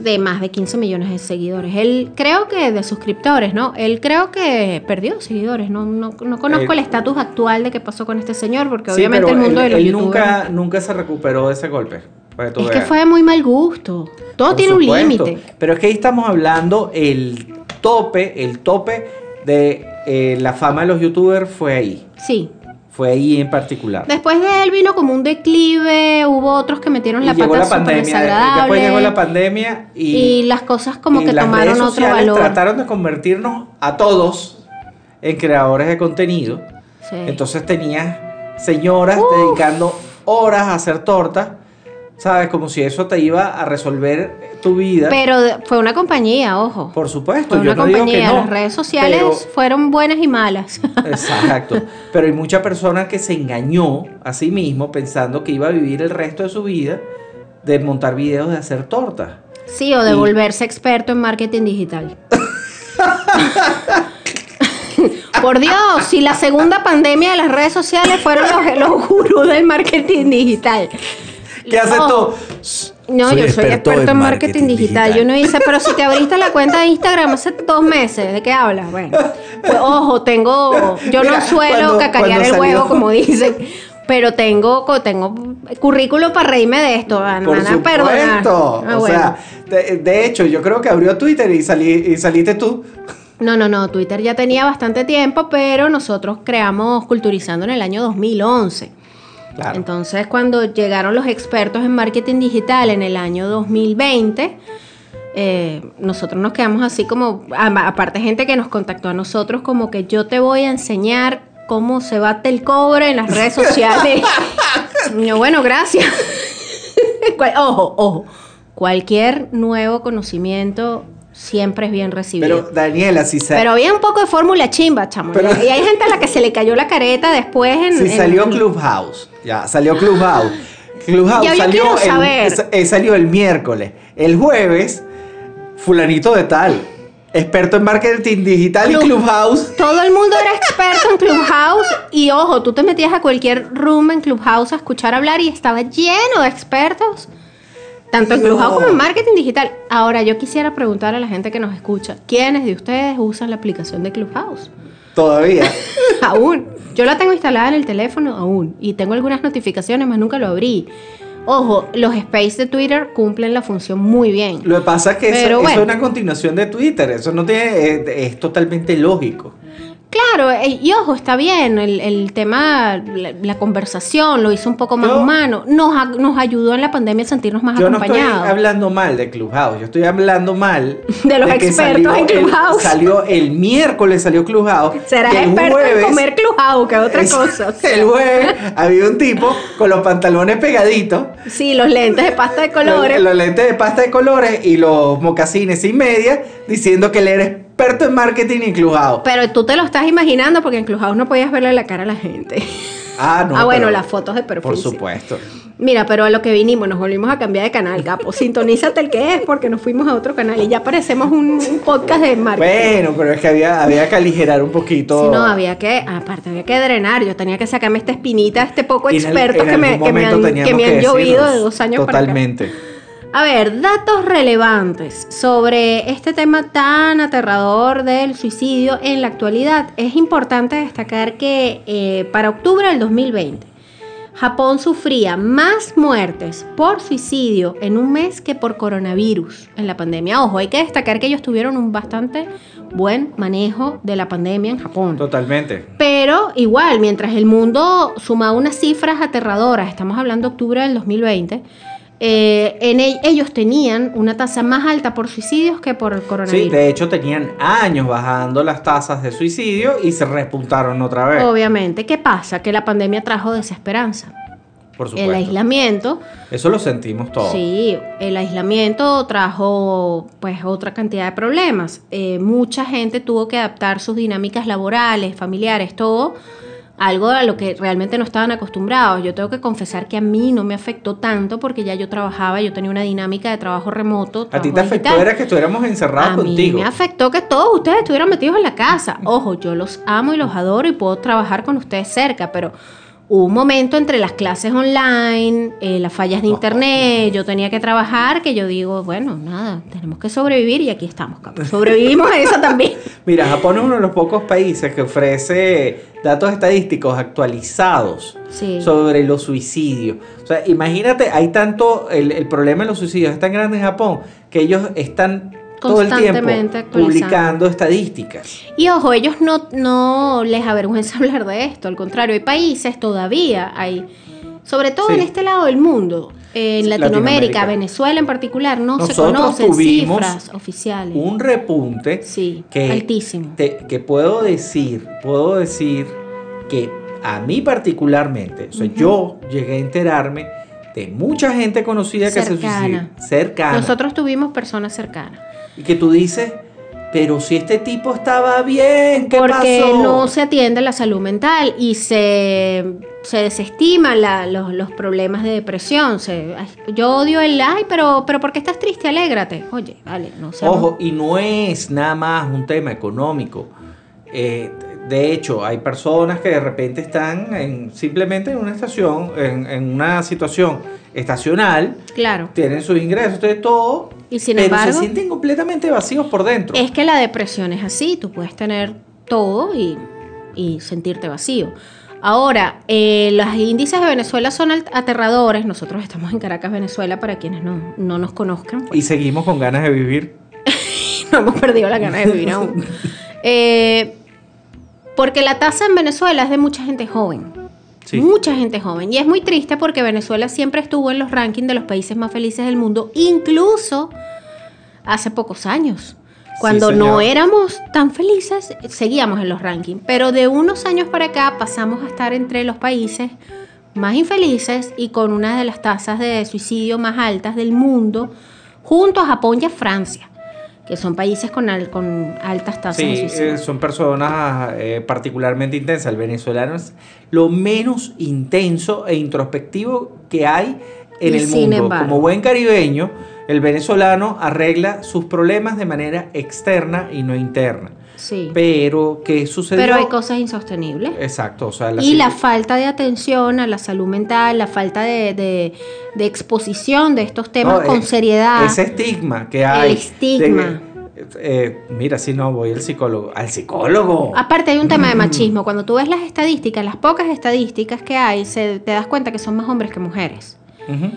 Speaker 2: de más de 15 millones de seguidores. Él creo que de suscriptores, ¿no? Él creo que perdió seguidores. No, no, no conozco el estatus actual de qué pasó con este señor porque
Speaker 1: Sí,
Speaker 2: obviamente el mundo
Speaker 1: él,
Speaker 2: de los
Speaker 1: él
Speaker 2: youtubers...
Speaker 1: nunca, nunca se recuperó de ese golpe.
Speaker 2: Es que fue de muy mal gusto. Todo
Speaker 1: Por
Speaker 2: tiene un límite.
Speaker 1: Pero es que ahí estamos hablando el tope, el tope de eh, la fama de los youtubers fue ahí.
Speaker 2: Sí.
Speaker 1: Fue ahí en particular.
Speaker 2: Después de él vino como un declive, hubo otros que metieron
Speaker 1: Y
Speaker 2: la
Speaker 1: llegó
Speaker 2: pata
Speaker 1: la pandemia. Después llegó la pandemia y,
Speaker 2: y las cosas como que tomaron
Speaker 1: redes
Speaker 2: otro valor.
Speaker 1: Trataron de convertirnos a todos en creadores de contenido.
Speaker 2: Sí.
Speaker 1: Entonces tenías señoras dedicando horas a hacer tortas, ¿sabes? Como si eso te iba a resolver tu vida.
Speaker 2: Pero fue una compañía, ojo.
Speaker 1: Por supuesto,
Speaker 2: Fue
Speaker 1: yo
Speaker 2: una
Speaker 1: no digo que
Speaker 2: compañía.
Speaker 1: no.
Speaker 2: Las redes sociales
Speaker 1: pero-
Speaker 2: fueron buenas y malas.
Speaker 1: Exacto. Pero hay mucha persona que se engañó a sí mismo pensando que iba a vivir el resto de su vida de montar videos de hacer tortas.
Speaker 2: sí, o de
Speaker 1: Y-
Speaker 2: volverse experto en marketing digital. Por Dios, si la segunda pandemia de las redes sociales fueron los, los gurús del marketing digital.
Speaker 1: ¿Qué haces tú?
Speaker 2: No,
Speaker 1: Soy
Speaker 2: yo soy
Speaker 1: experto
Speaker 2: experto
Speaker 1: en
Speaker 2: marketing,
Speaker 1: marketing
Speaker 2: digital.
Speaker 1: digital.
Speaker 2: Yo no dice, pero si te abriste la cuenta de Instagram hace dos meses, ¿de qué hablas? Bueno, pues, ojo, tengo, yo
Speaker 1: Mira,
Speaker 2: no suelo
Speaker 1: cuando-
Speaker 2: cacarear
Speaker 1: cuando
Speaker 2: el huevo, como dicen, pero tengo, tengo currículo para reírme de esto, van
Speaker 1: Por
Speaker 2: van a perdonar.
Speaker 1: supuesto.
Speaker 2: Ah,
Speaker 1: o
Speaker 2: bueno.
Speaker 1: sea, de, de hecho, yo creo que abrió Twitter y, salí, y saliste tú.
Speaker 2: No, no, no, Twitter ya tenía bastante tiempo, pero nosotros creamos Culturizando en el año 2011.
Speaker 1: Claro.
Speaker 2: Entonces, cuando llegaron los expertos en marketing digital en el año 2020, eh, nosotros nos quedamos así como, aparte gente que nos contactó a nosotros como que yo te voy a enseñar cómo se bate el cobre en las redes sociales. Yo, bueno, gracias. Ojo, ojo, cualquier nuevo conocimiento siempre es bien recibido.
Speaker 1: Pero Daniela, si, sa-
Speaker 2: Pero había un poco de fórmula chimba, chamo.
Speaker 1: Pero-
Speaker 2: y hay gente a la que se le cayó la careta después en.
Speaker 1: si
Speaker 2: en-
Speaker 1: salió Clubhouse, ya, salió Clubhouse. Clubhouse
Speaker 2: Ya,
Speaker 1: salió, el,
Speaker 2: saber.
Speaker 1: eh, salió el miércoles. El jueves, fulanito de tal. Experto en marketing digital
Speaker 2: Club-
Speaker 1: y Clubhouse.
Speaker 2: Todo el mundo era experto en Clubhouse y ojo, tú te metías a cualquier room en Clubhouse a escuchar hablar y estaba lleno de expertos, tanto en. Clubhouse como en marketing digital. Ahora, yo quisiera preguntar a la gente que nos escucha, ¿quiénes de ustedes usan la aplicación de Clubhouse?
Speaker 1: Todavía.
Speaker 2: aún. Yo la tengo instalada en el teléfono aún y tengo algunas notificaciones, más nunca lo abrí. Ojo, los space de Twitter cumplen la función muy bien.
Speaker 1: Lo que pasa es que eso, es una continuación de Twitter. Eso no tiene. eh, es totalmente lógico.
Speaker 2: Claro, eh, y ojo, está bien, el, el tema, la, la conversación lo hizo un poco más
Speaker 1: Yo-
Speaker 2: humano, nos, nos ayudó en la pandemia a sentirnos más
Speaker 1: Yo no estoy
Speaker 2: acompañados.
Speaker 1: hablando mal de Clubhouse, yo estoy hablando mal
Speaker 2: De los expertos
Speaker 1: salió
Speaker 2: en
Speaker 1: el-
Speaker 2: Clubhouse.
Speaker 1: salió el miércoles, salió Clubhouse.
Speaker 2: Serás
Speaker 1: y el
Speaker 2: experto
Speaker 1: jueves-
Speaker 2: en comer clubhouse, que es otra cosa.
Speaker 1: El jueves había un tipo con los pantalones pegaditos.
Speaker 2: Sí, los lentes de pasta de colores.
Speaker 1: Los, los lentes de pasta de colores y los mocasines sin media diciendo que él era experto en marketing y Clubhouse.
Speaker 2: Pero tú te lo estás imaginando porque en Clubhouse no podías verle la cara a la gente.
Speaker 1: Ah, no.
Speaker 2: ah, bueno, las fotos de perfil.
Speaker 1: Por
Speaker 2: sí.
Speaker 1: supuesto.
Speaker 2: Mira, pero a lo que vinimos, nos volvimos a cambiar de canal, Gapo. Sintonízate el que es porque nos fuimos a otro canal y ya parecemos un, un podcast de marketing.
Speaker 1: Bueno, pero es que había, había que aligerar un poquito.
Speaker 2: Si no, había que, aparte había que drenar, yo tenía que sacarme esta espinita, este poco
Speaker 1: en el-
Speaker 2: experto
Speaker 1: en
Speaker 2: que, me, que me han,
Speaker 1: teníamos
Speaker 2: que me han
Speaker 1: que
Speaker 2: llovido de dos años para acá. A ver, datos relevantes sobre este tema tan aterrador del suicidio en la actualidad. Es importante destacar que eh, para octubre del 2020, Japón sufría más muertes por suicidio en un mes que por coronavirus en la pandemia. Ojo, hay que destacar que ellos tuvieron un bastante buen manejo de la pandemia en Japón.
Speaker 1: Totalmente.
Speaker 2: Pero igual, mientras el mundo sumaba unas cifras aterradoras, estamos hablando de octubre del 2020, eh, en el- ellos tenían una tasa más alta por suicidios que por el
Speaker 1: Sí,
Speaker 2: coronavirus.
Speaker 1: de hecho tenían años bajando las tasas de suicidio y se repuntaron otra vez.
Speaker 2: Obviamente, ¿qué pasa? Que la pandemia trajo desesperanza.
Speaker 1: Por
Speaker 2: El
Speaker 1: supuesto.
Speaker 2: aislamiento,
Speaker 1: Eso lo sentimos todos.
Speaker 2: sí, el aislamiento trajo pues otra cantidad de problemas. Eh, mucha gente tuvo que adaptar sus dinámicas laborales, familiares, todo, algo a lo que realmente no estaban acostumbrados. Yo tengo que confesar que a mí no me afectó tanto porque ya yo trabajaba, yo tenía una dinámica de trabajo remoto.
Speaker 1: A ti te afectó
Speaker 2: digital.
Speaker 1: era que estuviéramos encerrados
Speaker 2: A
Speaker 1: contigo.
Speaker 2: mí me afectó que todos ustedes estuvieran metidos en la casa. Ojo, yo los amo y los adoro y puedo trabajar con ustedes cerca, pero hubo un momento entre las clases online, eh, las fallas de internet, yo tenía que trabajar, que yo digo, bueno, nada, tenemos que sobrevivir y aquí estamos, capo. sobrevivimos a eso también.
Speaker 1: Mira, Japón es uno de los pocos países que ofrece datos estadísticos actualizados
Speaker 2: Sí.
Speaker 1: sobre los suicidios. O sea, imagínate, hay tanto, el, el problema de los suicidios es tan grande en Japón que ellos están todo el tiempo
Speaker 2: Constantemente
Speaker 1: publicando estadísticas.
Speaker 2: Y ojo, ellos no, no les avergüenza hablar de esto, al contrario, hay países todavía, hay, sobre todo
Speaker 1: Sí.
Speaker 2: en este lado del mundo, en Latinoamérica,
Speaker 1: Latinoamérica.
Speaker 2: Venezuela en particular, no se
Speaker 1: Nosotros
Speaker 2: conocen
Speaker 1: tuvimos
Speaker 2: cifras oficiales.
Speaker 1: Un repunte
Speaker 2: Sí,
Speaker 1: que,
Speaker 2: altísimo.
Speaker 1: te- que puedo decir, puedo decir que a mí particularmente, o sea, yo llegué a enterarme de mucha gente conocida que se
Speaker 2: Cercana.
Speaker 1: suicidó. Cercana.
Speaker 2: Nosotros tuvimos personas cercanas.
Speaker 1: Y que tú dices, pero si este tipo estaba bien, ¿qué
Speaker 2: porque
Speaker 1: pasó?
Speaker 2: no se atiende la salud mental y se, se desestiman la- los, los problemas de depresión. Se, ay, yo odio el ay, pero, pero ¿por qué estás triste? Alégrate. Oye, vale, no sé.
Speaker 1: Ojo, y no es nada más un tema económico. Eh, de hecho, hay personas que de repente están en, simplemente en una estación, en, en una situación estacional,
Speaker 2: Claro.
Speaker 1: tienen sus ingresos, tienen todo,
Speaker 2: Y sin
Speaker 1: pero
Speaker 2: embargo,
Speaker 1: se sienten completamente vacíos por dentro.
Speaker 2: es que la depresión es así. Tú puedes tener todo y, y sentirte vacío. Ahora, eh, los índices de Venezuela son aterradores. Nosotros estamos en Caracas, Venezuela, para quienes no, no nos conozcan. pues.
Speaker 1: Y seguimos con ganas de vivir.
Speaker 2: no hemos perdido la gana de vivir aún. Eh, porque la tasa en Venezuela es de mucha gente joven.
Speaker 1: Sí.
Speaker 2: Mucha gente joven. Y es muy triste porque Venezuela siempre estuvo en los rankings de los países más felices del mundo, incluso hace pocos años. Cuando no éramos tan felices, seguíamos en los rankings. Pero de unos años para acá pasamos a estar entre los países más infelices y con una de las tasas de suicidio más altas del mundo, junto a Japón y a Francia, que son países con, al- con altas tasas de suicidio.
Speaker 1: eh, son personas eh, particularmente intensas. El venezolano es lo menos intenso e introspectivo que hay en
Speaker 2: Y
Speaker 1: el
Speaker 2: sin
Speaker 1: mundo.
Speaker 2: embargo.
Speaker 1: Como buen caribeño, El venezolano arregla sus problemas de manera externa y no interna.
Speaker 2: Sí.
Speaker 1: Pero, ¿qué sucedió?
Speaker 2: Pero hay cosas insostenibles.
Speaker 1: Exacto, o sea, la
Speaker 2: y la falta de atención a la salud mental, la falta de, de- de exposición de estos temas
Speaker 1: No,
Speaker 2: con seriedad.
Speaker 1: Ese estigma que hay.
Speaker 2: estigma.
Speaker 1: de- eh, mira, si no, voy al psicólogo. ¡Al psicólogo!
Speaker 2: Aparte hay un tema de
Speaker 1: Mm.
Speaker 2: machismo. Cuando tú ves las estadísticas, las pocas estadísticas que hay, se, te das cuenta que son más hombres que mujeres.
Speaker 1: Ujú.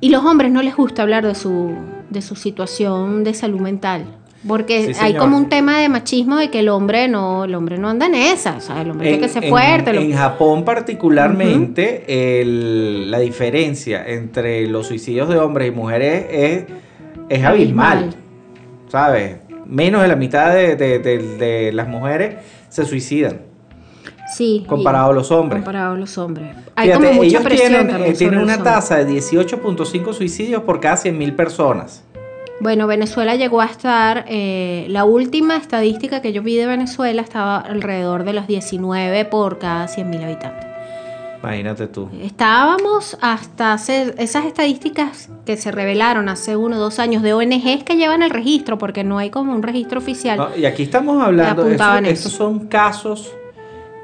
Speaker 2: Y los hombres no les gusta hablar de su, de su situación de salud mental. Porque
Speaker 1: Sí,
Speaker 2: hay como un tema de machismo de que el hombre no, el hombre no anda en esa. O sea, el hombre tiene que ser
Speaker 1: en-
Speaker 2: fuerte. lo-
Speaker 1: en Japón particularmente, el- la diferencia entre los suicidios de hombres y mujeres es, es abismal.
Speaker 2: Abismal.
Speaker 1: ¿Sabes? Menos de la mitad de, de- de- de las mujeres se suicidan
Speaker 2: sí.
Speaker 1: comparado a los hombres.
Speaker 2: Comparado a los hombres. Hay
Speaker 1: Fíjate,
Speaker 2: como mucha
Speaker 1: ellos
Speaker 2: presión
Speaker 1: tienen,
Speaker 2: también
Speaker 1: eh, tienen una tasa de 18.5 suicidios por cada 100.000 personas.
Speaker 2: Bueno, Venezuela llegó a estar, eh, la última estadística que yo vi de Venezuela estaba alrededor de los 19 por cada 100.000 habitantes.
Speaker 1: Imagínate tú.
Speaker 2: Estábamos hasta hacer esas estadísticas que se revelaron hace uno o dos años de ONGs que llevan el registro, porque no hay como un registro oficial.
Speaker 1: No, y aquí estamos hablando, eso-
Speaker 2: eso.
Speaker 1: estos son casos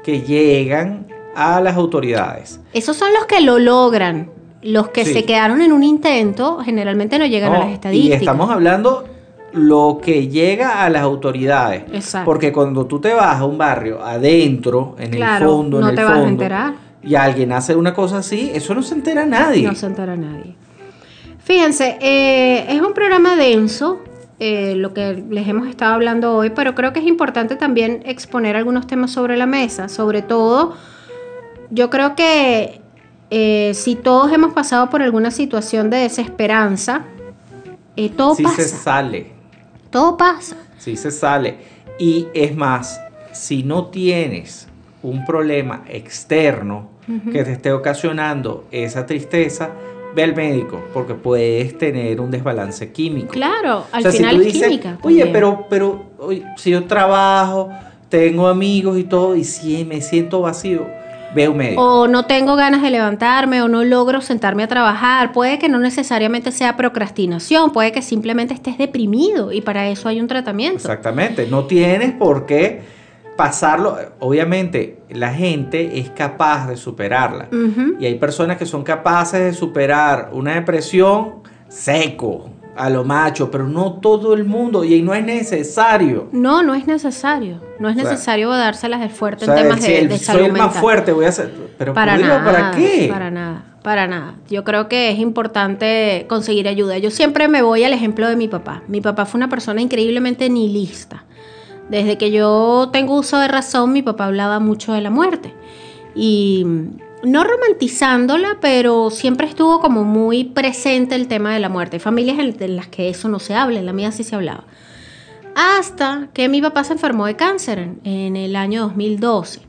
Speaker 1: que llegan a las autoridades.
Speaker 2: Esos son los que lo logran. Los que
Speaker 1: Sí.
Speaker 2: se quedaron en un intento generalmente no llegan a las estadísticas.
Speaker 1: Y estamos hablando lo que llega a las autoridades.
Speaker 2: Exacto.
Speaker 1: Porque cuando tú te vas a un barrio adentro, en
Speaker 2: Claro,
Speaker 1: el fondo,
Speaker 2: no
Speaker 1: en el
Speaker 2: te vas a
Speaker 1: fondo,
Speaker 2: enterar.
Speaker 1: y alguien hace una cosa así, eso no se entera nadie.
Speaker 2: No se entera nadie. Fíjense, eh, es un programa denso, eh, lo que les hemos estado hablando hoy, pero creo que es importante también exponer algunos temas sobre la mesa. Sobre todo, yo creo que eh, si todos hemos pasado por alguna situación de desesperanza, eh, todo
Speaker 1: sí
Speaker 2: pasa.
Speaker 1: se sale,
Speaker 2: Todo pasa.
Speaker 1: sí se sale. Y es más, si no tienes un problema externo que te esté ocasionando esa tristeza, ve al médico, porque puedes tener un desbalance químico.
Speaker 2: Claro, al
Speaker 1: O sea, si
Speaker 2: final
Speaker 1: tú dices,
Speaker 2: química.
Speaker 1: Oye, pero, pero oye, si yo trabajo, tengo amigos y todo, y si me siento vacío, ve un médico.
Speaker 2: O no tengo ganas de levantarme o no logro sentarme a trabajar. Puede que no necesariamente sea procrastinación, puede que simplemente estés deprimido y para eso hay un tratamiento.
Speaker 1: Exactamente, no tienes por qué pasarlo. Obviamente, la gente es capaz de superarla. Y hay personas que son capaces de superar una depresión seco, a lo macho, pero no todo el mundo, y no es necesario.
Speaker 2: No, no es necesario. No es
Speaker 1: O sea,
Speaker 2: necesario dárselas de fuerte
Speaker 1: O sea,
Speaker 2: en temas
Speaker 1: si
Speaker 2: de,
Speaker 1: el-
Speaker 2: de
Speaker 1: soy
Speaker 2: salud
Speaker 1: el más fuerte, voy a hacer. Pero
Speaker 2: Para nada,
Speaker 1: ¿para qué?
Speaker 2: Para nada, para nada. Yo creo que es importante conseguir ayuda. Yo siempre me voy al ejemplo de mi papá. Mi papá fue una persona increíblemente nihilista. Desde que yo tengo uso de razón, mi papá hablaba mucho de la muerte. Y no romantizándola, pero siempre estuvo como muy presente el tema de la muerte. Hay familias en las que eso no se habla, en la mía sí se hablaba. Hasta que mi papá se enfermó de cáncer en el año 2012.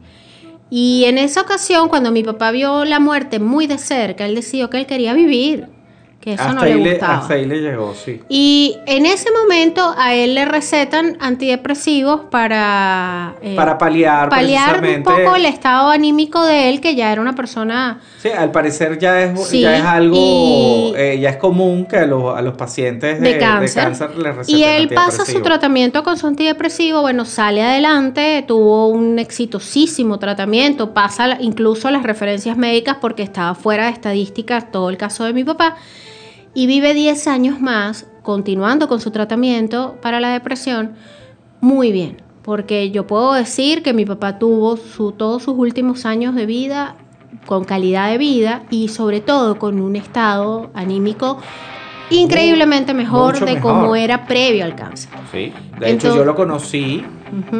Speaker 2: Y en esa ocasión, cuando mi papá vio la muerte muy de cerca, él decidió que él quería vivir, que eso
Speaker 1: hasta,
Speaker 2: no le
Speaker 1: le,
Speaker 2: gustaba.
Speaker 1: hasta ahí le llegó, sí.
Speaker 2: Y en ese momento a él le recetan antidepresivos para, eh,
Speaker 1: Para paliar,
Speaker 2: paliar un poco el estado anímico de él, que ya era una persona
Speaker 1: Sí, al parecer ya es,
Speaker 2: Sí,
Speaker 1: ya es algo,
Speaker 2: y-
Speaker 1: eh, ya es común que a los, a los pacientes de,
Speaker 2: de cáncer.
Speaker 1: cáncer les receten
Speaker 2: y él pasa su tratamiento con su antidepresivo, bueno, sale adelante, tuvo un exitosísimo tratamiento, pasa incluso las referencias médicas porque estaba fuera de estadísticas todo el caso de mi papá, y vive 10 años más continuando con su tratamiento para la depresión muy bien, porque yo puedo decir que mi papá tuvo su, todos sus últimos años de vida con calidad de vida y sobre todo con un estado anímico increíblemente mejor
Speaker 1: mucho
Speaker 2: de
Speaker 1: mejor.
Speaker 2: como era previo al cáncer.
Speaker 1: Sí, de hecho yo lo conocí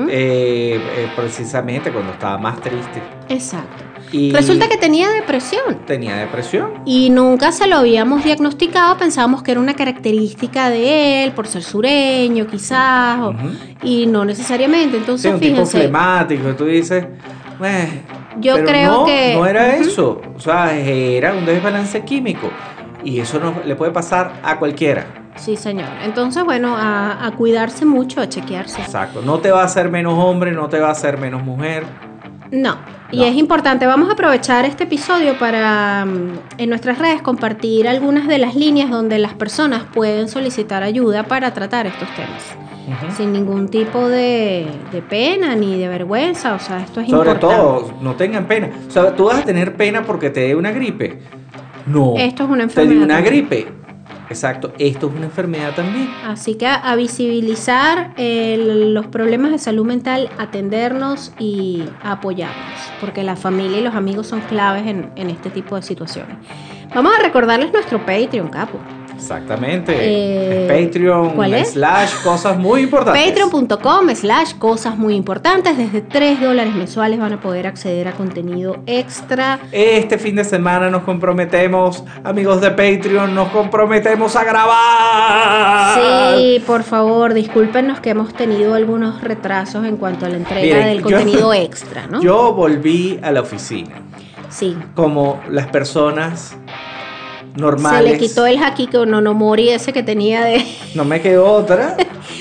Speaker 1: eh, eh, precisamente cuando estaba más triste.
Speaker 2: Exacto.
Speaker 1: Y
Speaker 2: Resulta que tenía depresión
Speaker 1: tenía depresión.
Speaker 2: y nunca se lo habíamos diagnosticado, pensábamos que era una característica de él por ser sureño quizás, o- y no necesariamente.
Speaker 1: Sí,
Speaker 2: Entonces,
Speaker 1: un tipo
Speaker 2: fíjense,
Speaker 1: flemático, y tú dices, "Eh",
Speaker 2: Yo
Speaker 1: pero
Speaker 2: creo
Speaker 1: no,
Speaker 2: que-
Speaker 1: No era eso, o sea, era un desbalance químico. Y eso no le puede pasar a cualquiera.
Speaker 2: sí señor. Entonces, bueno, a, a cuidarse mucho, a chequearse.
Speaker 1: Exacto. No te va a hacer menos hombre, no te va a hacer menos mujer.
Speaker 2: No, Y es importante, vamos a aprovechar este episodio para mm, en nuestras redes compartir algunas de las líneas donde las personas pueden solicitar ayuda para tratar estos temas. Sin ningún tipo de, de pena ni de vergüenza, o sea, esto es
Speaker 1: Sobre
Speaker 2: importante.
Speaker 1: todo, no tengan pena. O sea, tú vas a tener pena porque te dé una gripe. No.
Speaker 2: Esto es una
Speaker 1: Te dio
Speaker 2: enfermedad
Speaker 1: una gripe. Exacto, esto es una enfermedad también.
Speaker 2: Así que a, visibilizar los problemas de salud mental, atendernos y apoyarnos, porque la familia y los amigos son claves en, en este tipo de situaciones. Vamos a recordarles nuestro Patreon, Capo.
Speaker 1: Exactamente.
Speaker 2: Eh,
Speaker 1: Patreon
Speaker 2: ¿cuál es?
Speaker 1: slash cosas muy importantes.
Speaker 2: Patreon.com slash cosas muy importantes. Desde 3 dólares mensuales van a poder acceder a contenido extra.
Speaker 1: Este fin de semana nos comprometemos, amigos de Patreon, nos comprometemos a grabar.
Speaker 2: Sí, por favor, discúlpenos que hemos tenido algunos retrasos en cuanto a la entrega
Speaker 1: Miren,
Speaker 2: del
Speaker 1: yo-
Speaker 2: contenido extra, ¿no?
Speaker 1: Yo volví a la oficina,
Speaker 2: sí.
Speaker 1: como las personas
Speaker 2: Se le quitó el Hakiko Nonomori ese que tenía de...
Speaker 1: No me quedó otra.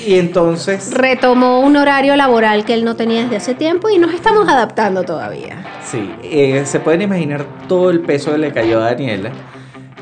Speaker 1: Y entonces,
Speaker 2: Retomó un horario laboral que él no tenía desde hace tiempo y nos estamos adaptando todavía.
Speaker 1: sí, eh, se pueden imaginar todo el peso que le cayó a Daniela.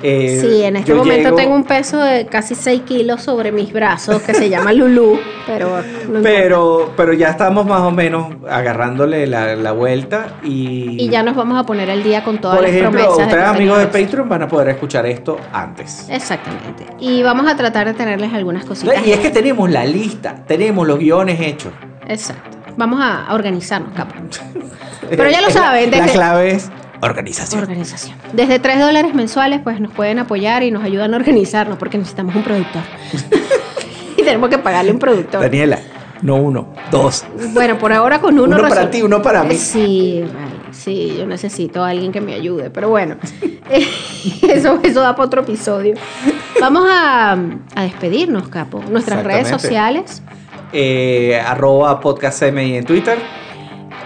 Speaker 1: Eh,
Speaker 2: Sí, en este momento
Speaker 1: llego-
Speaker 2: tengo un peso de casi 6 kilos sobre mis brazos que se llama Lulú, pero no.
Speaker 1: Pero, pero ya estamos más o menos agarrándole la, la vuelta y...
Speaker 2: Y ya nos vamos a poner al día con todas
Speaker 1: Por
Speaker 2: las
Speaker 1: ejemplo,
Speaker 2: promesas. de
Speaker 1: ustedes amigos de Patreon van a poder escuchar esto antes.
Speaker 2: Exactamente. Y vamos a tratar de tenerles algunas cositas.
Speaker 1: Y es que tenemos la lista, tenemos los guiones hechos.
Speaker 2: Exacto. Vamos a organizarnos, capo. Pero ya lo
Speaker 1: la-
Speaker 2: saben,
Speaker 1: La
Speaker 2: desde-
Speaker 1: clave es organización.
Speaker 2: Organización. Desde 3 dólares mensuales, pues nos pueden apoyar y nos ayudan a organizarnos porque necesitamos un productor. y tenemos que pagarle un productor.
Speaker 1: Daniela, no uno, dos.
Speaker 2: Bueno, por ahora con uno.
Speaker 1: Uno para ti, uno para mí.
Speaker 2: Sí, vale, sí, yo necesito a alguien que me ayude, pero bueno, eso, eso da para otro episodio. Vamos a, a despedirnos, Capo. Nuestras redes sociales,
Speaker 1: Eh, arroba podcastmi en Twitter.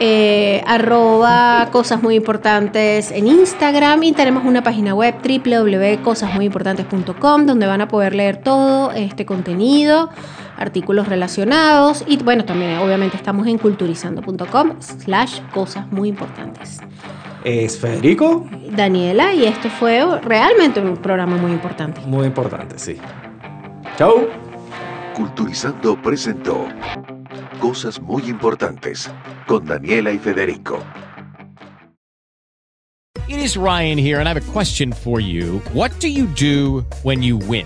Speaker 2: Eh, arroba cosas muy importantes en Instagram y tenemos una página web www.cosasmuyimportantes.com donde van a poder leer todo este contenido, artículos relacionados y bueno, también obviamente estamos en culturizando.com slash cosas muy importantes.
Speaker 1: Es Federico.
Speaker 2: Daniela y esto fue realmente un programa muy importante.
Speaker 1: Muy importante, sí. Chau.
Speaker 3: Culturizando presentó Cosas muy importantes con Daniela y Federico.
Speaker 6: It is Ryan here, and I have a question for you. What do you do when you win?